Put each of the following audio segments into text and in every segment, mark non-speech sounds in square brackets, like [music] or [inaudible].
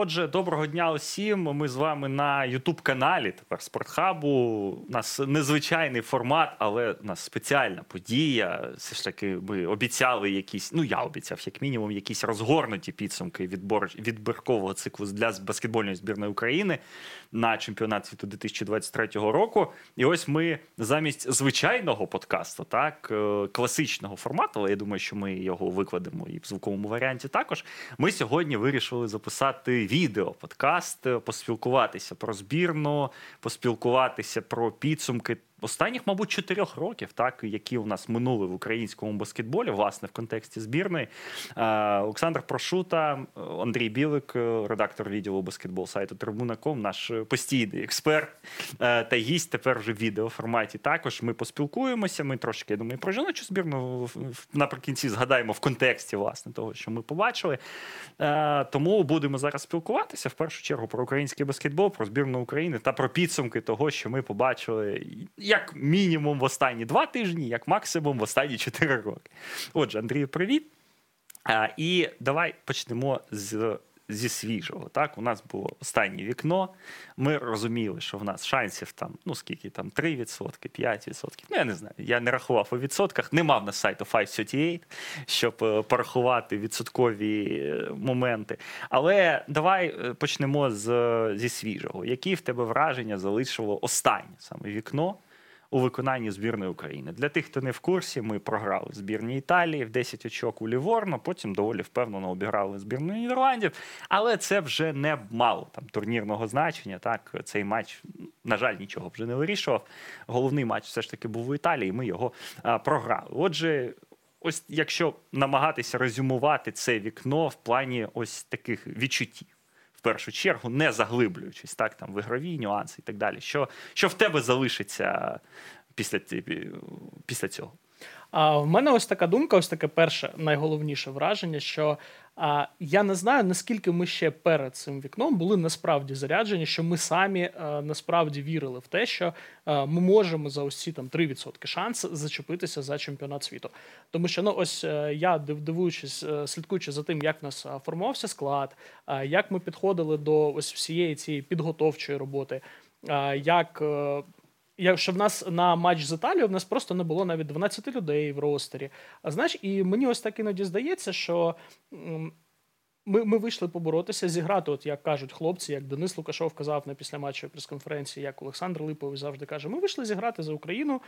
Отже, доброго дня усім. Ми з вами на Ютуб-каналі тепер Спортхабу. У нас незвичайний формат, але у нас спеціальна подія. Все ж таки, ми обіцяли якісь. Ну я обіцяв, як мінімум, якісь розгорнуті підсумки відбор відбіркового циклу для баскетбольної збірної України на чемпіонат світу 2023 року. І ось ми замість звичайного подкасту, так е, класичного формату, але я думаю, що ми його викладемо і в звуковому варіанті. Також ми сьогодні вирішили записати відео, подкаст, е, поспілкуватися про збірну, поспілкуватися про підсумки останніх, мабуть, чотирьох років, так які у нас минули в українському баскетболі, власне, в контексті збірної. Олександр Прошута, Андрій Білик, редактор відділу баскетбол сайту Трибуна.ком, наш постійний експерт е, та гість тепер вже в відеоформаті. Також ми поспілкуємося. Ми трошки я думаю, про жіночу збірну наприкінці згадаємо в контексті власне того, що ми побачили. Е, тому будемо зараз спілкуватися в першу чергу про український баскетбол, про збірну України та про підсумки того, що ми побачили як мінімум в останні два тижні, як максимум в останні чотири роки. Отже, Андрію, привіт. І давай почнемо з. Зі свіжого, так, у нас було останнє вікно. Ми розуміли, що в нас шансів там, ну скільки там, 3%, 5%. Ну, я не знаю. Я не рахував у відсотках. Не мав на сайту 538, щоб е, порахувати відсоткові е, моменти. Але давай е, почнемо з, зі свіжого. Які в тебе враження залишило останнє саме вікно? У виконанні збірної України. Для тих, хто не в курсі, ми програли збірні Італії в 10 очок у Ліворно, потім доволі впевнено обіграли збірну Нідерландів. Але це вже не мало там турнірного значення. Так, цей матч, на жаль, нічого вже не вирішував. Головний матч все ж таки був у Італії. Ми його а, програли. Отже. Ось якщо намагатися резюмувати це вікно в плані ось таких відчуттів в першу чергу, не заглиблюючись так, там в ігрові нюанси і так далі. Що що в тебе залишиться після, після цього? А в мене ось така думка, ось таке перше найголовніше враження, що а, я не знаю, наскільки ми ще перед цим вікном були насправді заряджені, що ми самі а, насправді вірили в те, що а, ми можемо за ось там 3% шанс зачепитися за чемпіонат світу. Тому що ну ось е, я дивуючись, е, слідкуючи за тим, як в нас формувався склад, як ми підходили до ось всієї цієї підготовчої роботи, як е, Якщо в нас на матч з Італією в нас просто не було навіть 12 людей в ростері. А знаєш, і мені ось так іноді здається, що ми ми вийшли поборотися, зіграти, от як кажуть хлопці, як Денис Лукашов казав на післяматчевій прес-конференції, як Олександр Липовий завжди каже: ми вийшли зіграти за Україну,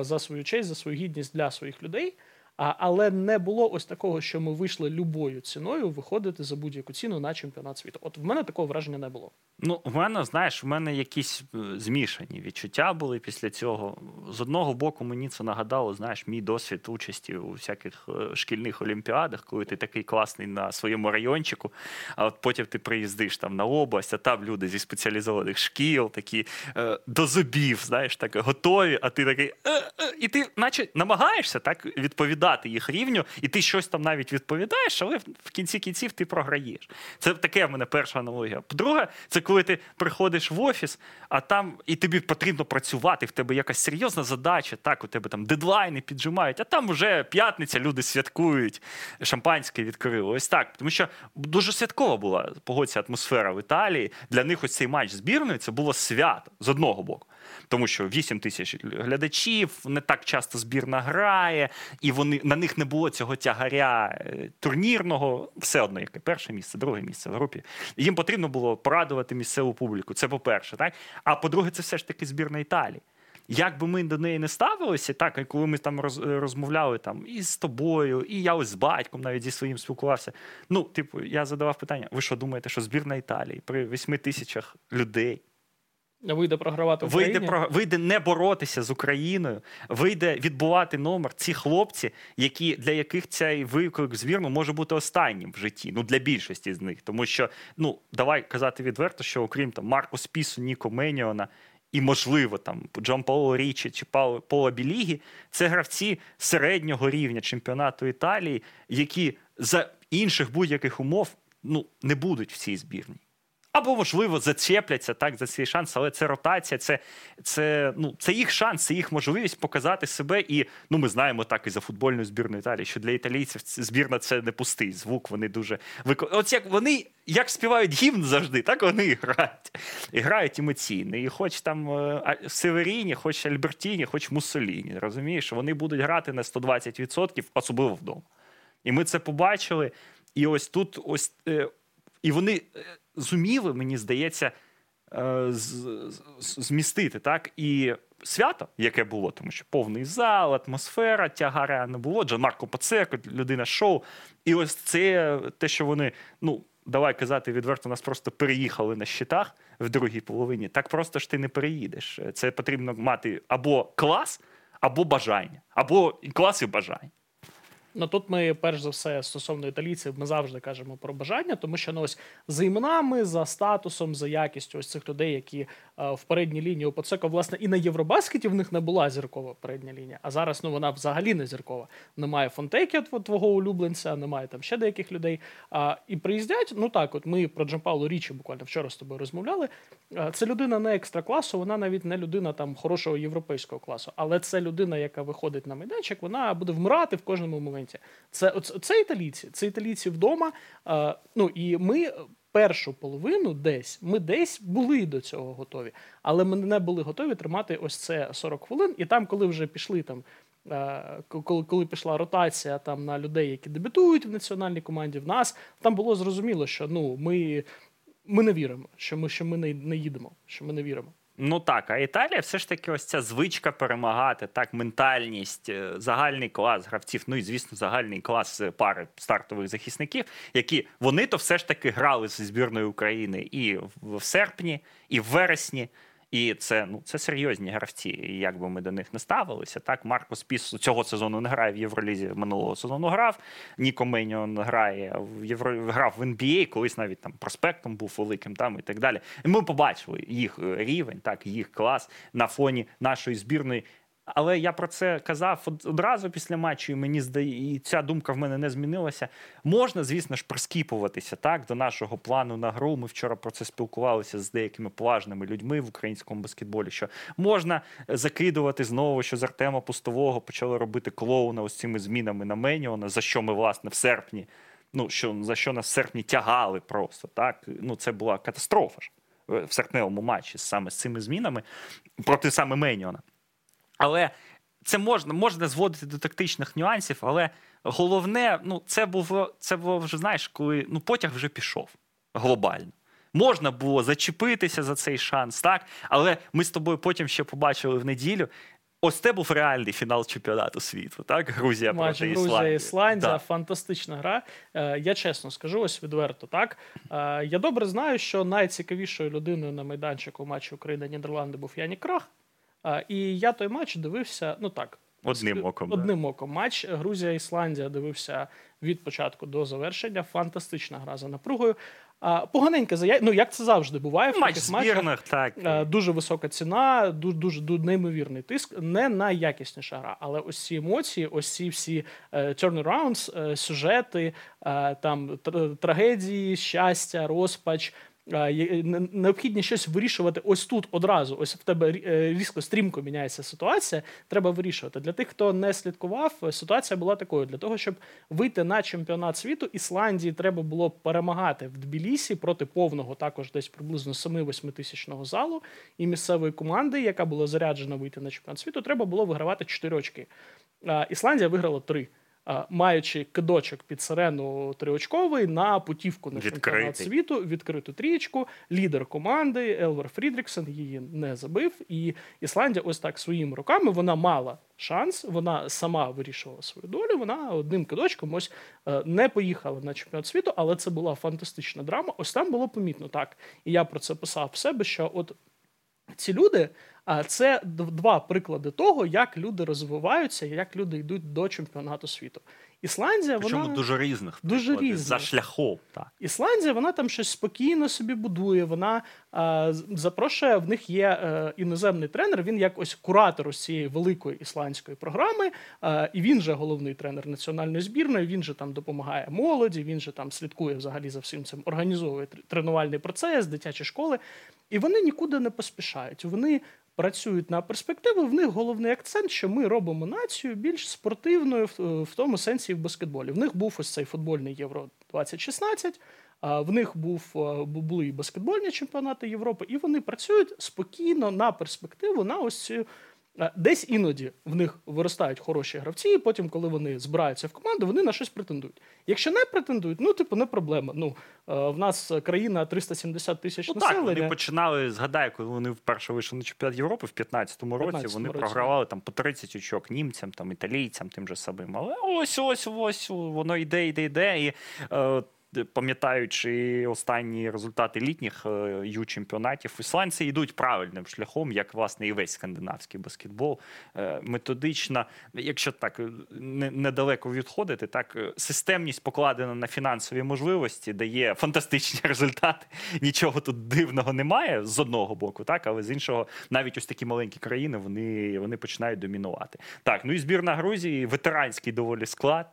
за свою честь, за свою гідність для своїх людей. А, Але не було ось такого, що ми вийшли любою ціною виходити за будь-яку ціну на чемпіонат світу. От в мене такого враження не було. Ну, в мене, знаєш, в мене якісь е, змішані відчуття були після цього. З одного боку, мені це нагадало, знаєш, мій досвід участі у всяких е, шкільних олімпіадах, коли ти такий класний на своєму райончику, а от потім ти приїздиш там на область, а там люди зі спеціалізованих шкіл, такі е, до зубів, знаєш, так готові, а ти такий, е, е, і ти, наче, намагаєшся так відповідати відповідати їх рівню, і ти щось там навіть відповідаєш, але в кінці кінців ти програєш. Це таке в мене перша аналогія. По-друге, це коли ти приходиш в офіс, а там і тобі потрібно працювати, в тебе якась серйозна задача, так, у тебе там дедлайни піджимають, а там вже п'ятниця, люди святкують, шампанське відкрили. Ось так. Тому що дуже святкова була погодься атмосфера в Італії. Для них ось цей матч збірної це було свято з одного боку тому що 8 тисяч глядачів, не так часто збірна грає, і вони на них не було цього тягаря е, турнірного, все одно, яке перше місце, друге місце в групі. Їм потрібно було порадувати місцеву публіку. Це по-перше, так а по-друге, це все ж таки збірна Італії. Як би ми до неї не ставилися, так і коли ми там роз, розмовляли там і з тобою, і я ось з батьком навіть зі своїм спілкувався. Ну, типу, я задавав питання: ви що думаєте, що збірна Італії при 8 тисячах людей Вийде програвати Вийде про вийде не боротися з Україною, вийде відбувати номер. Ці хлопці, які для яких цей виклик збірну може бути останнім в житті. Ну для більшості з них, тому що ну давай казати відверто, що окрім там Марко Спісу, Ніко Меніона і, можливо, там Джон Пауло Річі чи Пола Білігі, це гравці середнього рівня чемпіонату Італії, які за інших будь-яких умов ну не будуть в цій збірні або, можливо, зачепляться так за цей шанс, але це ротація, це, це, ну, це їх шанс, це їх можливість показати себе. І ну, ми знаємо так і за футбольну збірну Італії, що для італійців збірна це не пустий звук. Вони дуже вико... От як вони як співають гімн завжди, так вони грають. І грають емоційно. І хоч там е, Северіні, хоч Альбертіні, хоч Муссоліні. Розумієш, вони будуть грати на 120%, особливо вдома. І ми це побачили. І ось тут, ось е, і вони е, зуміли, мені здається, е, змістити так і свято, яке було, тому що повний зал, атмосфера, тягара не було. Джан Марко Пацеко, людина шоу. І ось це те, що вони, ну. Давай казати відверто, нас просто переїхали на щитах в другій половині. Так просто ж ти не переїдеш. Це потрібно мати або клас, або бажання, або клас і бажання. Ну тут ми, перш за все, стосовно італійців, ми завжди кажемо про бажання, тому що ну, ось за іменами, за статусом, за якістю ось цих людей, які е, в передній лінії у Поцеко, власне, і на Євробаскеті в них не була зіркова передня лінія. А зараз ну вона взагалі не зіркова. Немає Фонтекі, твого улюбленця, немає там ще деяких людей. А, і приїздять, ну так, от ми про Джампаулу Річі буквально вчора з тобою розмовляли. Це людина не екстра класу, вона навіть не людина там хорошого європейського класу, але це людина, яка виходить на майданчик, вона буде вмирати в кожному моменті. Це, оце, це італійці, це італійці вдома. А, ну і ми першу половину десь, ми десь були до цього готові, але ми не були готові тримати ось це 40 хвилин. І там, коли вже пішли там. е, Коли, коли пішла ротація там на людей, які дебютують в національній команді, в нас там було зрозуміло, що ну ми, ми не віримо, що ми, що ми не, не їдемо, що ми не віримо. Ну так, а Італія все ж таки ось ця звичка перемагати, так, ментальність, е, загальний клас гравців, ну і звісно, загальний клас е, пари стартових захисників, які вони то все ж таки грали зі збірною України і в в серпні, і в вересні. І це ну це серйозні гравці. І як би ми до них не ставилися, так Маркос Піс цього сезону не грає в Євролізі, минулого сезону грав. Ніко Меніон грає в Євро грав в NBA, колись навіть там проспектом був великим там і так далі. І ми побачили їх рівень, так їх клас на фоні нашої збірної. Але я про це казав одразу після матчу, і мені здає, і ця думка в мене не змінилася. Можна, звісно ж, прискіпуватися так до нашого плану на гру. Ми вчора про це спілкувалися з деякими поважними людьми в українському баскетболі. Що можна е, закидувати знову, що з Артема Пустового почали робити клоуна ось цими змінами на Меніона, за що ми власне в серпні. Ну що за що нас в серпні тягали просто так. Ну це була катастрофа ж е, в серпневому матчі саме з цими змінами проти саме Меніона. Але це можна, можна зводити до тактичних нюансів, але головне, ну, це було, це було вже, знаєш, коли ну, потяг вже пішов глобально. Можна було зачепитися за цей шанс, так? Але ми з тобою потім ще побачили в неділю. Ось це був реальний фінал чемпіонату світу, так? Грузія Матч проти Грузія. Ісландія, Да. фантастична гра. Е, Я чесно скажу, ось відверто так. Е, Я добре знаю, що найцікавішою людиною на майданчику матчу Україна-Нідерланди був Янік Крах. І я той матч дивився, ну так. Одним оком, да. Оком. Матч Грузія-Ісландія дивився від початку до завершення. Фантастична гра за напругою. А, Поганенька зая... ну як це завжди буває в Матч таких матчах. так. Е, Дуже висока ціна, дуже, дуже, дуже неймовірний тиск. Не найякісніша гра, але ось ці емоції, ось ці всі е, turnarounds, е, сюжети, там трагедії, щастя, розпач. Е, Необхідні щось вирішувати ось тут одразу. Ось в тебе е, різко стрімко міняється ситуація. Треба вирішувати. Для тих, хто не слідкував, ситуація була такою: для того, щоб вийти на чемпіонат світу, Ісландії треба було перемагати в Тбілісі проти повного, також десь приблизно 7-8 тисячного залу і місцевої команди, яка була заряджена вийти на чемпіонат світу, треба було вигравати 4 очки. Ісландія виграла 3. Маючи кидочок під сирену триочковий на путівку на чемпіонат світу, відкриту трієчку, лідер команди Елвер Фрідріксон її не забив. І Ісландія, ось так своїми руками, вона мала шанс, вона сама вирішувала свою долю. Вона одним кидочком ось е, не поїхала на чемпіонат світу, але це була фантастична драма. Ось там було помітно так. І я про це писав в себе, що от ці люди, це два приклади того, як люди розвиваються, як люди йдуть до чемпіонату світу. Ісландія, Причому вона дуже різних. Дуже прикладів, За шляхом. Так. Ісландія, вона там щось спокійно собі будує. Вона а, з- запрошує. В них є е, іноземний тренер. Він як ось куратор ось цієї великої ісландської програми. А, і він же головний тренер національної збірної. Він же там допомагає молоді. Він же там слідкує взагалі за всім цим, організовує тренувальний процес, дитячі школи. І вони нікуди не поспішають. Вони працюють на перспективу. В них головний акцент, що ми робимо націю більш спортивною в, тому сенсі в баскетболі. В них був ось цей футбольний євро 2016. а В них був були і баскетбольні чемпіонати Європи, і вони працюють спокійно на перспективу на ось цю. Е, Десь іноді в них виростають хороші гравці, і потім, коли вони збираються в команду, вони на щось претендують. Якщо не претендують, ну типу не проблема. Ну е, в нас країна 370 тисяч Ну так, вони починали, згадаю, коли вони вперше вийшли на чемпіонат Європи в 15-му році, 15-му вони році. програвали там по 30 очок німцям, там, італійцям, тим же самим. Але ось, ось, ось, воно йде, йде, йде. І е, пам'ятаючи останні результати літніх е, ю-чемпіонатів, ісландці йдуть правильним шляхом, як власне і весь скандинавський баскетбол. Е, методично, якщо так е, не- недалеко відходити, так системність покладена на фінансові можливості, дає фантастичні [laughs] результати. Нічого тут дивного немає з одного боку, так, але з іншого, навіть ось такі маленькі країни вони, вони починають домінувати. Так, ну і збірна Грузії, ветеранський доволі склад.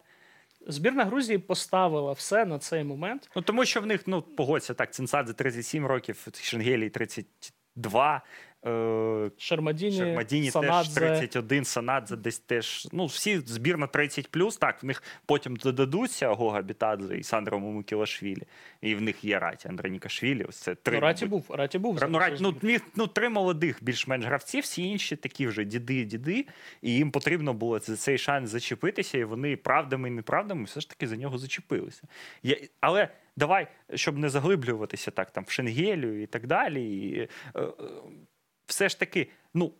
Збірна Грузії поставила все на цей момент. Ну тому що в них, ну погодься, так, Цинцадзе 37 років, Шенгелій 32. Е, Шермадіні, Шермадіні теж 31, Санадзе десь теж. Ну, всі збірна 30 так, в них потім додадуться Гога Бітадзе і Сандро Мукілашвілі. І в них є Раті Андронікашвілі. Ось це три. Ну, Раті був, Раті був. Ну, Раті, ну, міг- ну, три молодих більш-менш гравці, всі інші такі вже діди, діди, і їм потрібно було за цей шанс зачепитися, і вони правдами і неправдами все ж таки за нього зачепилися. Я, але давай, щоб не заглиблюватися так там в Шенгелю і так далі. І, е, е, все ж таки, ну.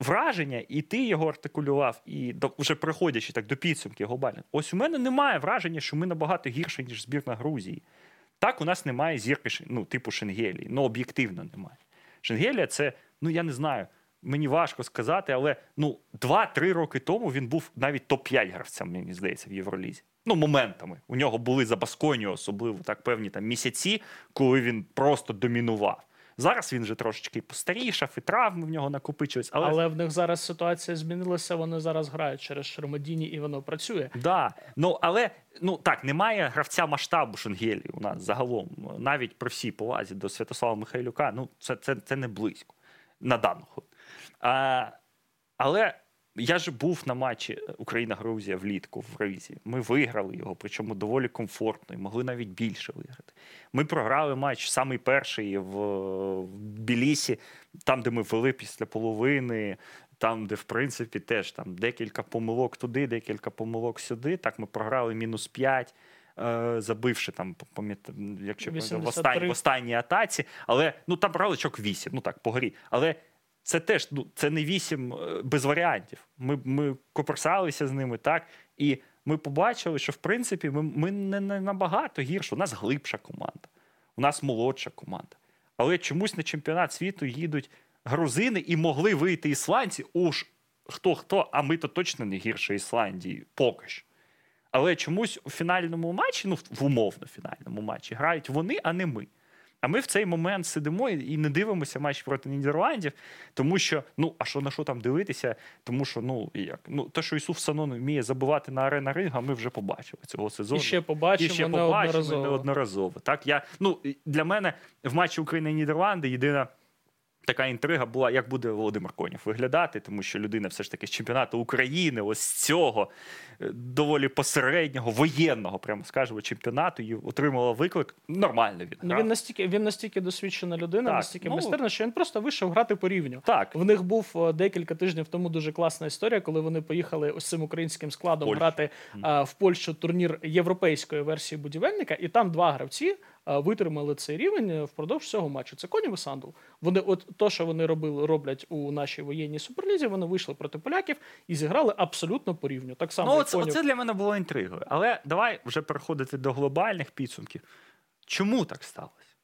Враження, і ти його артикулював, і до, вже приходячи так до підсумків глобально. Ось у мене немає враження, що ми набагато гірше, ніж збірна Грузії. Так, у нас немає зірки, ну, типу Шенгелії. Ну, об'єктивно немає. Шенгелія це, ну я не знаю, мені важко сказати, але ну, 2-3 роки тому він був навіть топ-5 гравцем, мені здається, в Євролізі. Ну, моментами. У нього були за Басконію особливо так певні там місяці, коли він просто домінував. Зараз він вже трошечки постарішав, і травми в нього накопичились. Але, Але в них зараз ситуація змінилася. Вони зараз грають через Шермодіні, і воно працює. Да. Ну, але ну так, немає гравця масштабу Шенгелі у нас загалом. Навіть при всій повазі до Святослава Михайлюка, ну це, це, це не близько на дану. А, але я ж був на матчі Україна-Грузія влітку в Гравізі. Ми виграли його, причому доволі комфортно, і могли навіть більше виграти. Ми програли матч самий перший в, в Білісі, там, де ми вели після половини. Там, де в принципі теж там декілька помилок туди, декілька помилок сюди. Так ми програли мінус 5, е, забивши там, пам'ятаю, якщо в, останній, в останній атаці. Але ну там брали чок 8, ну так, по горі. Але це теж ну, це не 8 е, без варіантів. Ми, ми коперсалися з ними, так, і ми побачили, що в принципі ми, ми не, не набагато гірше. У нас глибша команда, у нас молодша команда. Але чомусь на чемпіонат світу їдуть грузини і могли вийти ісландці. Уж хто хто, а ми то точно не гірше Ісландії, поки що. Але чомусь у фінальному матчі, ну в умовно фінальному матчі, грають вони, а не ми. А ми в цей момент сидимо і не дивимося матч проти Нідерландів, тому що ну а що на що там дивитися? Тому що ну як ну те, що Ісуф Санон вміє забивати на арена ринга, ми вже побачили цього сезону. І ще побачимо І ще неодноразово. побачимо неодноразово. Так я ну для мене в матчі України і Нідерланди єдина. Така інтрига була, як буде Володимир Конєв виглядати, тому що людина все ж таки з чемпіонату України, ось цього е, доволі посереднього, воєнного, прямо скажемо, чемпіонату, і отримала виклик. Нормально він. Ну, грав. він настільки він настільки досвідчена людина, Так, настільки ну- майстерна, що він просто вийшов грати по рівню. Так, В них був е, декілька тижнів тому дуже класна історія, коли вони поїхали ось цим українським складом Польщу. грати е, в Польщу турнір європейської версії будівельника, і там два гравці витримали цей рівень е, впродовж цього матчу. Це Конів і Сандл. Вони, от то, що вони робили, роблять у нашій воєнній суперлізі, вони вийшли проти поляків і зіграли абсолютно по рівню. Так само ну оце, Конів. оце для мене було інтригою. Але давай вже переходити до глобальних підсумків. Чому так сталося?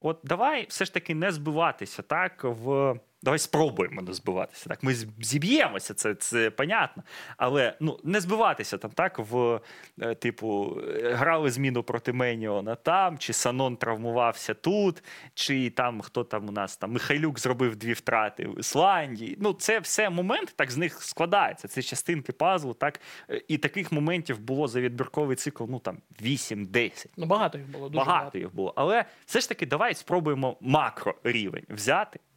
От давай все ж таки не збиватися так в Давай спробуємо не збиватися. Так, ми зіб'ємося, це, це понятно. Але ну, не збиватися там, так, в е, типу, е, грали зміну проти Меніона там, чи Санон травмувався тут, чи там хто там у нас там Михайлюк зробив дві втрати в Ісландії. Ну, це все моменти, так з них складається. Це частинки пазлу, так. Е, І таких моментів було за відбірковий цикл, ну там 8-10. Ну, багато їх було, дуже Багато, багато. їх було. Але все ж таки, давай спробуємо макрорівень взяти е,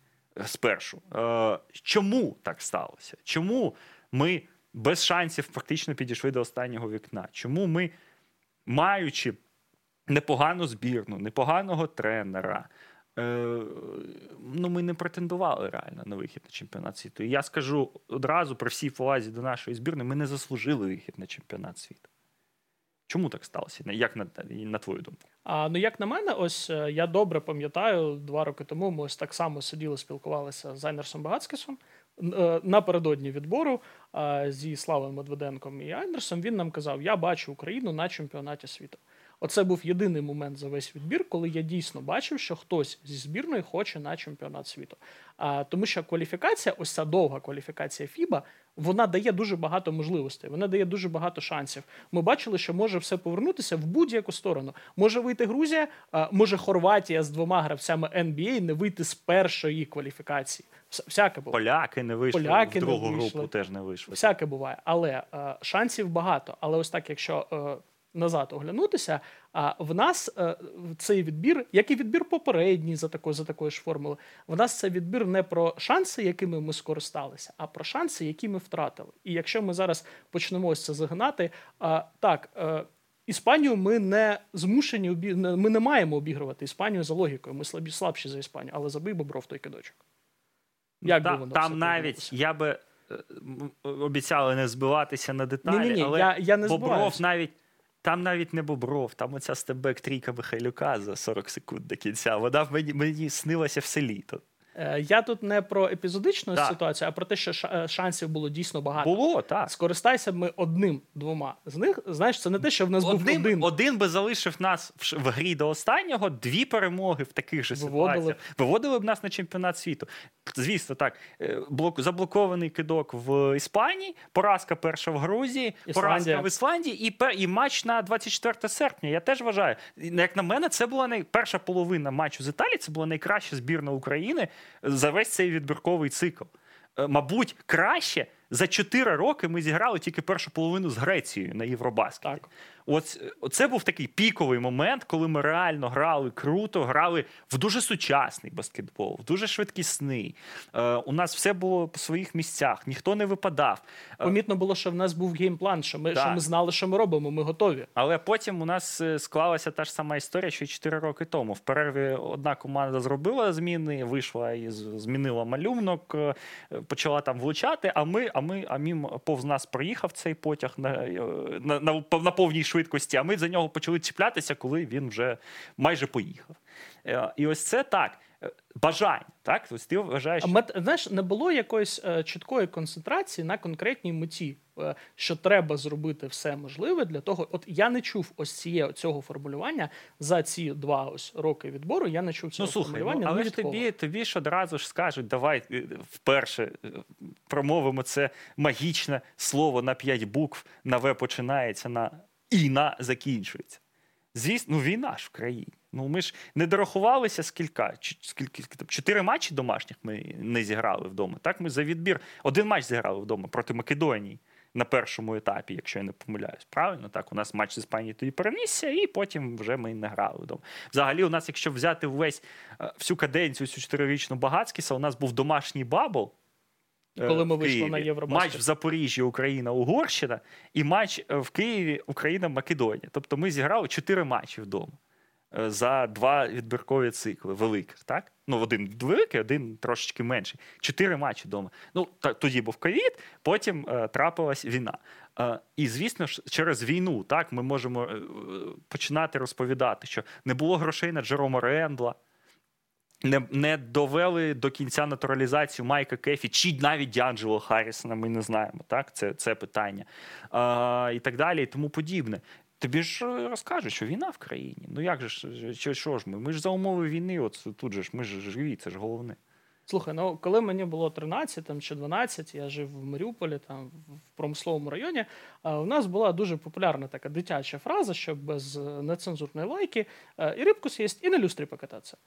спершу. Е, чому так сталося? Чому ми без шансів практично підійшли до останнього вікна? Чому ми, маючи непогану збірну, непоганого тренера, е, ну, ми не претендували реально на вихід на чемпіонат світу. І я скажу одразу при всій повазі до нашої збірної, ми не заслужили вихід на чемпіонат світу. Чому так сталося? Як на, на твою думку? А ну як на мене, ось е, я добре пам'ятаю, два роки тому ми ось так само сиділи, спілкувалися з Айнерсом Багацькісом е, напередодні відбору е, зі Славою Медведенком і Айнерсом. Він нам казав: Я бачу Україну на чемпіонаті світу. Оце був єдиний момент за весь відбір, коли я дійсно бачив, що хтось зі збірної хоче на чемпіонат світу. А, тому що кваліфікація, ось ця довга кваліфікація FIBA, вона дає дуже багато можливостей, вона дає дуже багато шансів. Ми бачили, що може все повернутися в будь-яку сторону. Може вийти Грузія, а, може Хорватія з двома гравцями NBA не вийти з першої кваліфікації. Всяке було. Поляки не вийшли, Поляки в не другу вийшли. групу теж не вийшли. Всяке буває, але е, шансів багато. Але ось так, якщо е, назад оглянутися, а в нас е, цей відбір, як і відбір попередній за такою за такою ж формулою, в нас це відбір не про шанси, якими ми скористалися, а про шанси, які ми втратили. І якщо ми зараз почнемо ось це загинати, а, так. Е, Іспанію ми не змушені ми не маємо обігрувати Іспанію за логікою. Ми слабі слабші за Іспанію, але забий Бобров той кидочок. Як Та- би воно там навіть я би е, обіцяли не збиватися на деталі, Ні-ні-ні, але я- я не Бобров навіть. Там навіть не Бобров, там оця стебек трійка Михайлюка за 40 секунд до кінця. Вона мені, мені снилася все літо. Е, Я тут не про епізодичну Так. ситуацію, а про те, що е, шансів було дійсно багато. Було, так. Скористайся ми одним двома з них. Знаєш, це не те, що в нас був один. один би залишив нас в, в грі до останнього, дві перемоги в таких же Виводили. ситуаціях. Виводили б нас на чемпіонат світу. Звісно, так. е, Блок, заблокований кидок в Іспанії, поразка перша в Грузії, Ісландія. поразка в Ісландії і, пер, і матч на 24 серпня. Я теж вважаю. Як на мене, це була най... перша половина матчу з Італії, це була найкраща збірна України за весь цей відбірковий цикл. Е, Мабуть, краще за 4 роки ми зіграли тільки першу половину з Грецією на Євробаскеті. Так. От це був такий піковий момент, коли ми реально грали круто, грали в дуже сучасний баскетбол, в дуже швидкісний. Е, у нас все було по своїх місцях, ніхто не випадав. Е, Помітно було, що в нас був геймплан, що ми, що ми знали, що ми робимо, ми готові. Але потім у нас е, склалася та ж сама історія, що й 4 роки тому. В перерві одна команда зробила зміни, вийшла і змінила малюнок, е, почала там влучати. А ми, а ми, а мім повз нас проїхав цей потяг на, е, на, на, на повній швидкості. А ми за нього почали чіплятися, коли він вже майже поїхав. Е, І ось це так. е, Бажання, так? Ось ти вважаєш, А знаєш, не було якоїсь е, чіткої концентрації на конкретній меті, е, що треба зробити все можливе для того. От я не чув ось ціє, цього формулювання за ці два ось роки відбору. Я не чув цього Ну слухай, ну, але ж тобі, тобі ж одразу ж скажуть, давай вперше промовимо це магічне слово на п'ять букв, на В починається, на І на закінчується. Звісно, ну війна ж в країні. Ну ми ж не дорахувалися скільки, скільки там, чотири матчі домашніх ми не зіграли вдома. Так, ми за відбір один матч зіграли вдома проти Македонії на першому етапі, якщо я не помиляюсь. Правильно, так у нас матч з Іспанією тоді перенісся, і потім вже ми не грали вдома. Взагалі, у нас, якщо взяти весь е, всю каденцію, цю чотирирічну Багацькіса, у нас був домашній bubble. Е, Коли ми вийшли на Євробаскет. Матч в Запоріжжі, Україна, Угорщина, і матч е, в Києві, Україна, Македонія. Тобто ми зіграли чотири матчі вдома е, за два відбіркові цикли великих, так? Ну, один великий, один трошечки менший. Чотири матчі вдома. Ну, та, тоді був ковід, потім е, трапилась війна. Е, і, звісно ж, через війну так, ми можемо е, починати розповідати, що не було грошей на Джерома Рендла. Не, не довели до кінця натуралізацію Майка Кефі чи навіть Діанджело Харрісона, ми не знаємо. Так? Це, це питання. А, і так далі, і тому подібне. Тобі ж е, розкажуть, що війна в країні. Ну як же що, що ж ми? Ми ж за умови війни, от тут же ж ми ж живі, це ж головне. Слухай, ну коли мені було 13 там, чи 12, я жив в Маріуполі, там в промисловому районі. У нас була дуже популярна така дитяча фраза, що без е, нецензурної лайки е, і рибку з'їсть, і на люстрі покататися.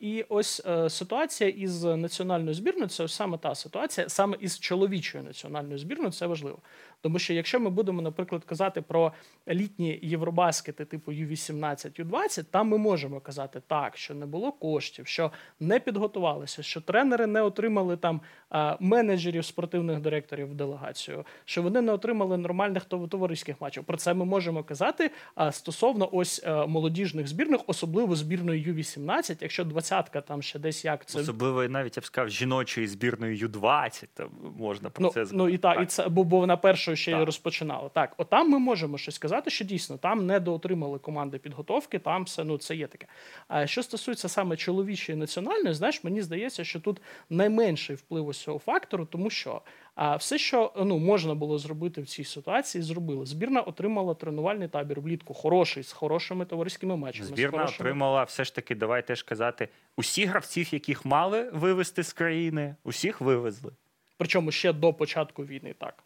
І ось е, ситуація із національною збірною це ось саме та ситуація, саме із чоловічою національною збірною, це важливо. Тому що якщо ми будемо, наприклад, казати про літні євробаскети типу U18, U20, там ми можемо казати так, що не було коштів, що не підготувалися, що тренери не отримали там менеджерів спортивних директорів в делегацію, що вони не отримали нормальних товариських матчів. Про це ми можемо казати а, стосовно ось е, молодіжних збірних, особливо збірної U18, якщо двадцятка там ще десь як це Особливо навіть я б сказав, жіночої збірної Ю-20, там можна про Ну, це ну і та, і це бо, бо вона першою ще й розпочинала. Так, отам ми можемо щось сказати, що дійсно там не доотримали команди підготовки, там все ну це є таке. А що стосується саме чоловічої національної, знаєш, мені здається, що тут найменший вплив ось цього фактору, тому що а все, що ну можна було зробити в цій ситуації, зробили. Збірна отримала тренувальний табір влітку, хороший з хорошими товариськими матчами. Збірна хорошими... отримала все ж таки, давай теж казати, усіх гравців, яких мали вивезти з країни, усіх вивезли. Причому ще до початку війни, так.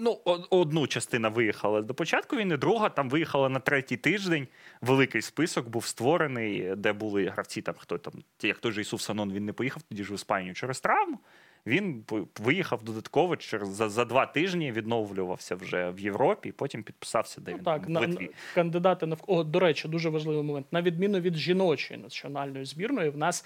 Ну, одну частина виїхала до початку війни, друга там виїхала на третій тиждень. Великий список був створений, де були гравці, там хто там, як той же Ісуф Санон, він не поїхав тоді ж в Іспанію через травму. Він виїхав додатково через за, за два тижні, відновлювався вже в Європі, і потім підписався де Ну, він так, там, на, в Литві. на- кандидати на О, до речі, дуже важливий момент. На відміну від жіночої національної збірної, в нас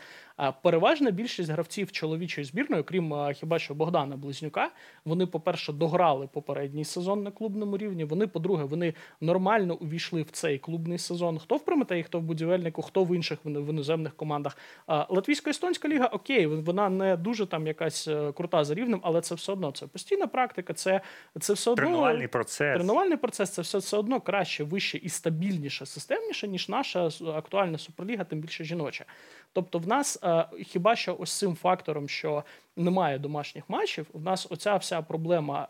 переважна більшість гравців чоловічої збірної, крім хіба що Богдана Близнюка, вони, по-перше, дограли попередній сезон на клубному рівні. Вони, по-друге, вони нормально увійшли в цей клубний сезон. Хто в Прометеї, хто в будівельнику, хто в інших в іноземних командах. Латвійсько-естонська ліга, окей, вона не дуже там якась е, крута за рівнем, але це все одно це постійна практика. Це, це все одно Тренувальний процес. Тренувальний процес це все, все одно краще, вище і стабільніше, системніше, ніж наша актуальна суперліга, тим більше жіноча. Тобто, в нас е, хіба що ось цим фактором, що немає домашніх матчів, в нас оця вся проблема.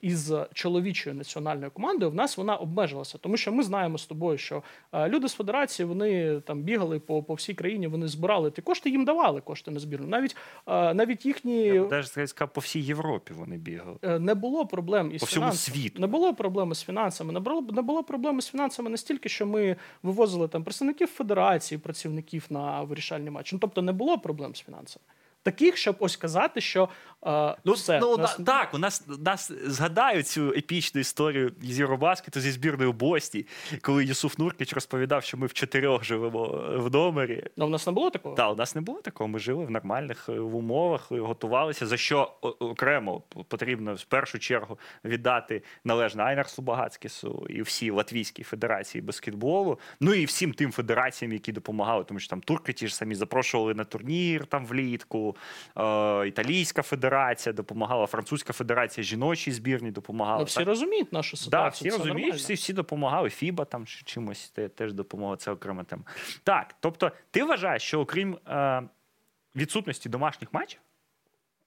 Із чоловічою національною командою в нас вона обмежилася, тому що ми знаємо з тобою, що е, люди з федерації вони там бігали по, по всій країні, вони збирали ті кошти, їм давали кошти на збірну. Навіть е, навіть їхні сказав, по всій Європі вони бігали. Е, не було проблем із По всьому фінансами. світу. Не було проблеми з фінансами. Не було, не було проблеми з фінансами настільки, що ми вивозили там представників федерації, працівників на вирішальні матчі. Ну, тобто не було проблем з фінансами. Таких, щоб ось казати, що е, Ну, все, ну нас- так, у нас, нас згадають цю епічну історію з Євробаскету зі збірною Бості, коли Юсуф Нуркіч розповідав, що ми в чотирьох живемо в номері. ну, в нас не було такого. Та у нас не було такого. Ми жили в нормальних е, в умовах, е, готувалися. За що окремо потрібно в першу чергу віддати належне Айнарсу Багацькісу і всій Латвійській федерації баскетболу. Ну і всім тим федераціям, які допомагали, тому що там турки ті ж самі запрошували на турнір там влітку. Е, Італійська федерація допомагала, французька федерація жіночій збірні допомагала. Ну, всі Так, розуміють нашу Да, ситуацію. всі розуміють, всі, всі допомагали. Фіба там чи- чимось те- теж допомогла. Це окрема тема. Так, тобто, ти вважаєш, що окрім е, відсутності домашніх матчів,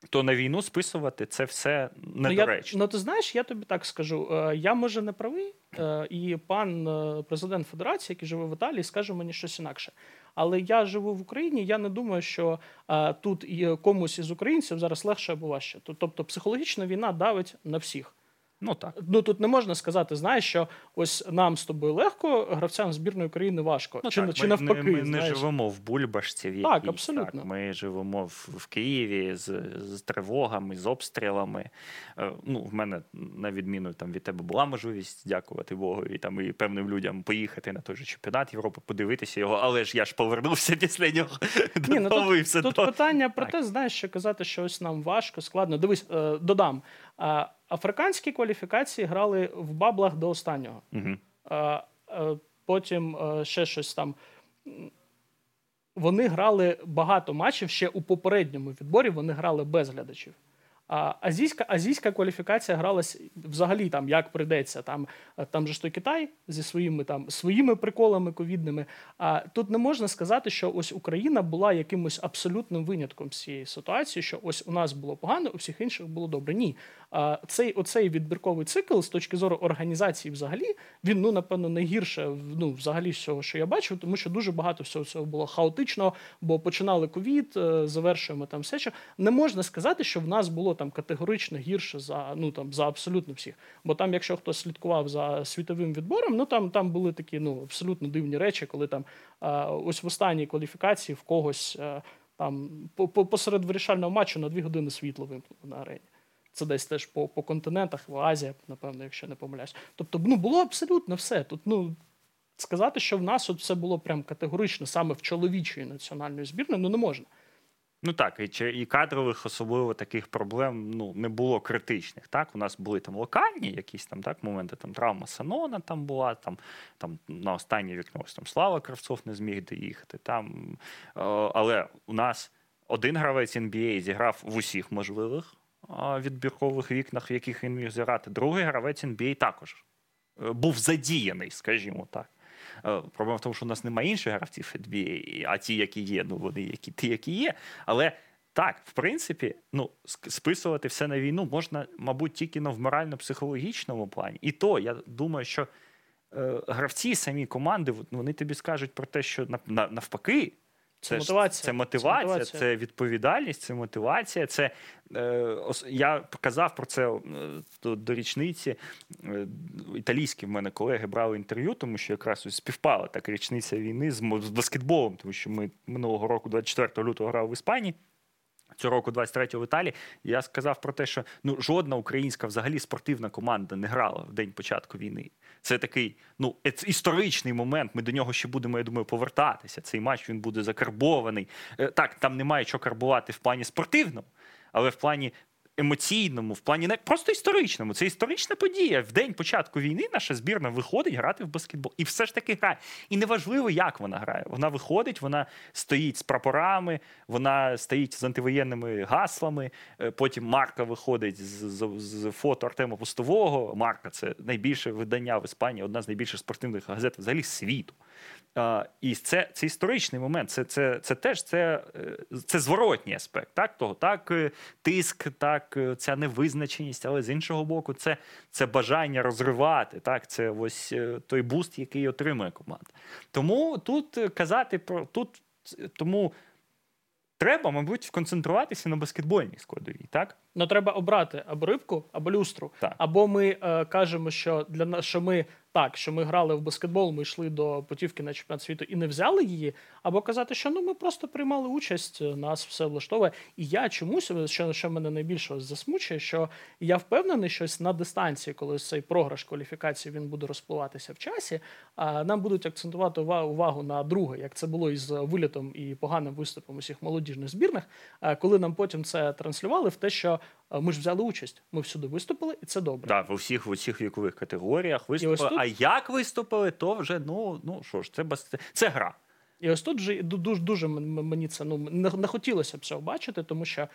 то на війну списувати це все Ну, недоречно. ну, ти знаєш, я тобі так скажу. Е, Я може не правий, е, і пан е, президент Федерації, який живе в Італії, скаже мені щось інакше. Але я живу в Україні. Я не думаю, що е, тут комусь із українців зараз легше або важче. Тобто, психологічна війна давить на всіх. Ну так. Ну тут не можна сказати, знаєш, що ось нам з тобою легко, гравцям збірної країни важко. Ну, чи, так, чи ми, навпаки, ми, ми не живемо в бульбашці. В Так, абсолютно. Так, ми живемо в, в Києві з, з тривогами, з обстрілами. Е, ну, в мене, на відміну там, від тебе, була можливість, дякувати Богу, і там і певним людям поїхати на той же чемпіонат Європи, подивитися його, але ж я ж повернувся після нього Ні, ну, тут, тут питання про Так. те, знаєш, що казати, що ось нам важко, складно. Дивись, е, додам. Африканські кваліфікації грали в баблах до останнього. Угу. Потім е, ще щось там. Вони грали багато матчів ще у попередньому відборі. Вони грали без глядачів. А азійська, азійська кваліфікація гралась взагалі там як прийдеться. Там, е, там же ж той Китай зі своїми там своїми приколами ковідними. А тут не можна сказати, що ось Україна була якимось абсолютним винятком цієї ситуації, що ось у нас було погано, у всіх інших було добре. Ні. А цей оцей відбірковий цикл з точки зору організації, взагалі, він ну напевно найгірше ну, взагалі всього, що я бачив, тому що дуже багато всього цього було хаотично, бо починали ковід, е, завершуємо там все. Що не можна сказати, що в нас було там категорично гірше за ну там за абсолютно всіх. Бо там, якщо хтось слідкував за світовим відбором, ну там там були такі ну абсолютно дивні речі, коли там е, ось в останній кваліфікації в когось е, там по- по- посеред вирішального матчу на дві години світло вимкнули на арені. Це десь теж по, по континентах, в Азії, напевно, якщо не помиляюсь. Тобто, ну було абсолютно все. Тут ну сказати, що в нас от все було прям категорично саме в чоловічої національної збірної, ну не можна. Ну так, і, і кадрових особливо таких проблем ну, не було критичних. Так, у нас були там локальні якісь там так моменти. Там травма Санона там була, там, там на останнє вікно там Слава Кравцов не зміг доїхати. Там, е, але у нас один гравець NBA зіграв в усіх можливих відбіркових вікнах, в яких він міг зіграти. Другий гравець NBA також е, був задіяний, скажімо так. Е, Проблема в тому, що у нас немає інших гравців NBA, а ті, які є, ну вони які ті, які є. Але так, в принципі, ну списувати все на війну можна, мабуть, тільки в морально-психологічному плані. І то я думаю, що е, гравці самі команди, вони тобі скажуть про те, що на, на, навпаки. Це мотивація. Це мотивація, Це це, відповідальність, це мотивація. Це е, ос- я казав про це е, до, до річниці. Е, італійські в мене колеги брали інтерв'ю, тому що якраз ось співпала так річниця війни з, з баскетболом, тому що ми минулого року, 24 лютого, грали в Іспанії. Цього року 23-го в Італії, я сказав про те, що ну жодна українська взагалі спортивна команда не грала в день початку війни. Це такий ну історичний момент. Ми до нього ще будемо, я думаю, повертатися. Цей матч він буде закарбований. Е, Так, там немає що карбувати в плані спортивному, але в плані емоційному, в плані не просто історичному. Це історична подія. В день початку війни наша збірна виходить грати в баскетбол. І все ж таки грає. І неважливо, як вона грає. Вона виходить, вона стоїть з прапорами, вона стоїть з антивоєнними гаслами. Е, Потім Марка виходить з, з, з фото Артема Пустового. Марка це найбільше видання в Іспанії, одна з найбільших спортивних газет взагалі світу. І це, це історичний момент. Це, це, це теж це, е, це зворотній аспект. Так, того, так, е, тиск, так, е, ця невизначеність, але з іншого боку, це, це бажання розривати. Так, це ось той буст, який отримує команда. Тому тут казати про тут тому. Треба, мабуть, концентруватися на баскетбольній складовій, так? Ну, треба обрати або рибку, або люстру. Так. Або ми е, кажемо, що для нас, що ми так, що ми грали в баскетбол, ми йшли до путівки на чемпіонат світу і не взяли її, або казати, що ну ми просто приймали участь, е, нас все влаштовує. І я чомусь, е, що, що мене найбільше засмучує, що я впевнений, що на дистанції, коли цей програш кваліфікації він буде розпливатися в часі, а нам будуть акцентувати ува- увагу на друге, як це було із вилітом і поганим виступом усіх молодіжних збірних, е, коли нам потім це транслювали в те, що ми ж взяли участь, ми всюди виступили, і це добре. Да, в усіх в усіх вікових категоріях виступили. тут- А як виступили, то вже ну, ну що ж, це бас... це гра. І ось тут же дуже, дуже мені це ну не, не хотілося б цього бачити, тому що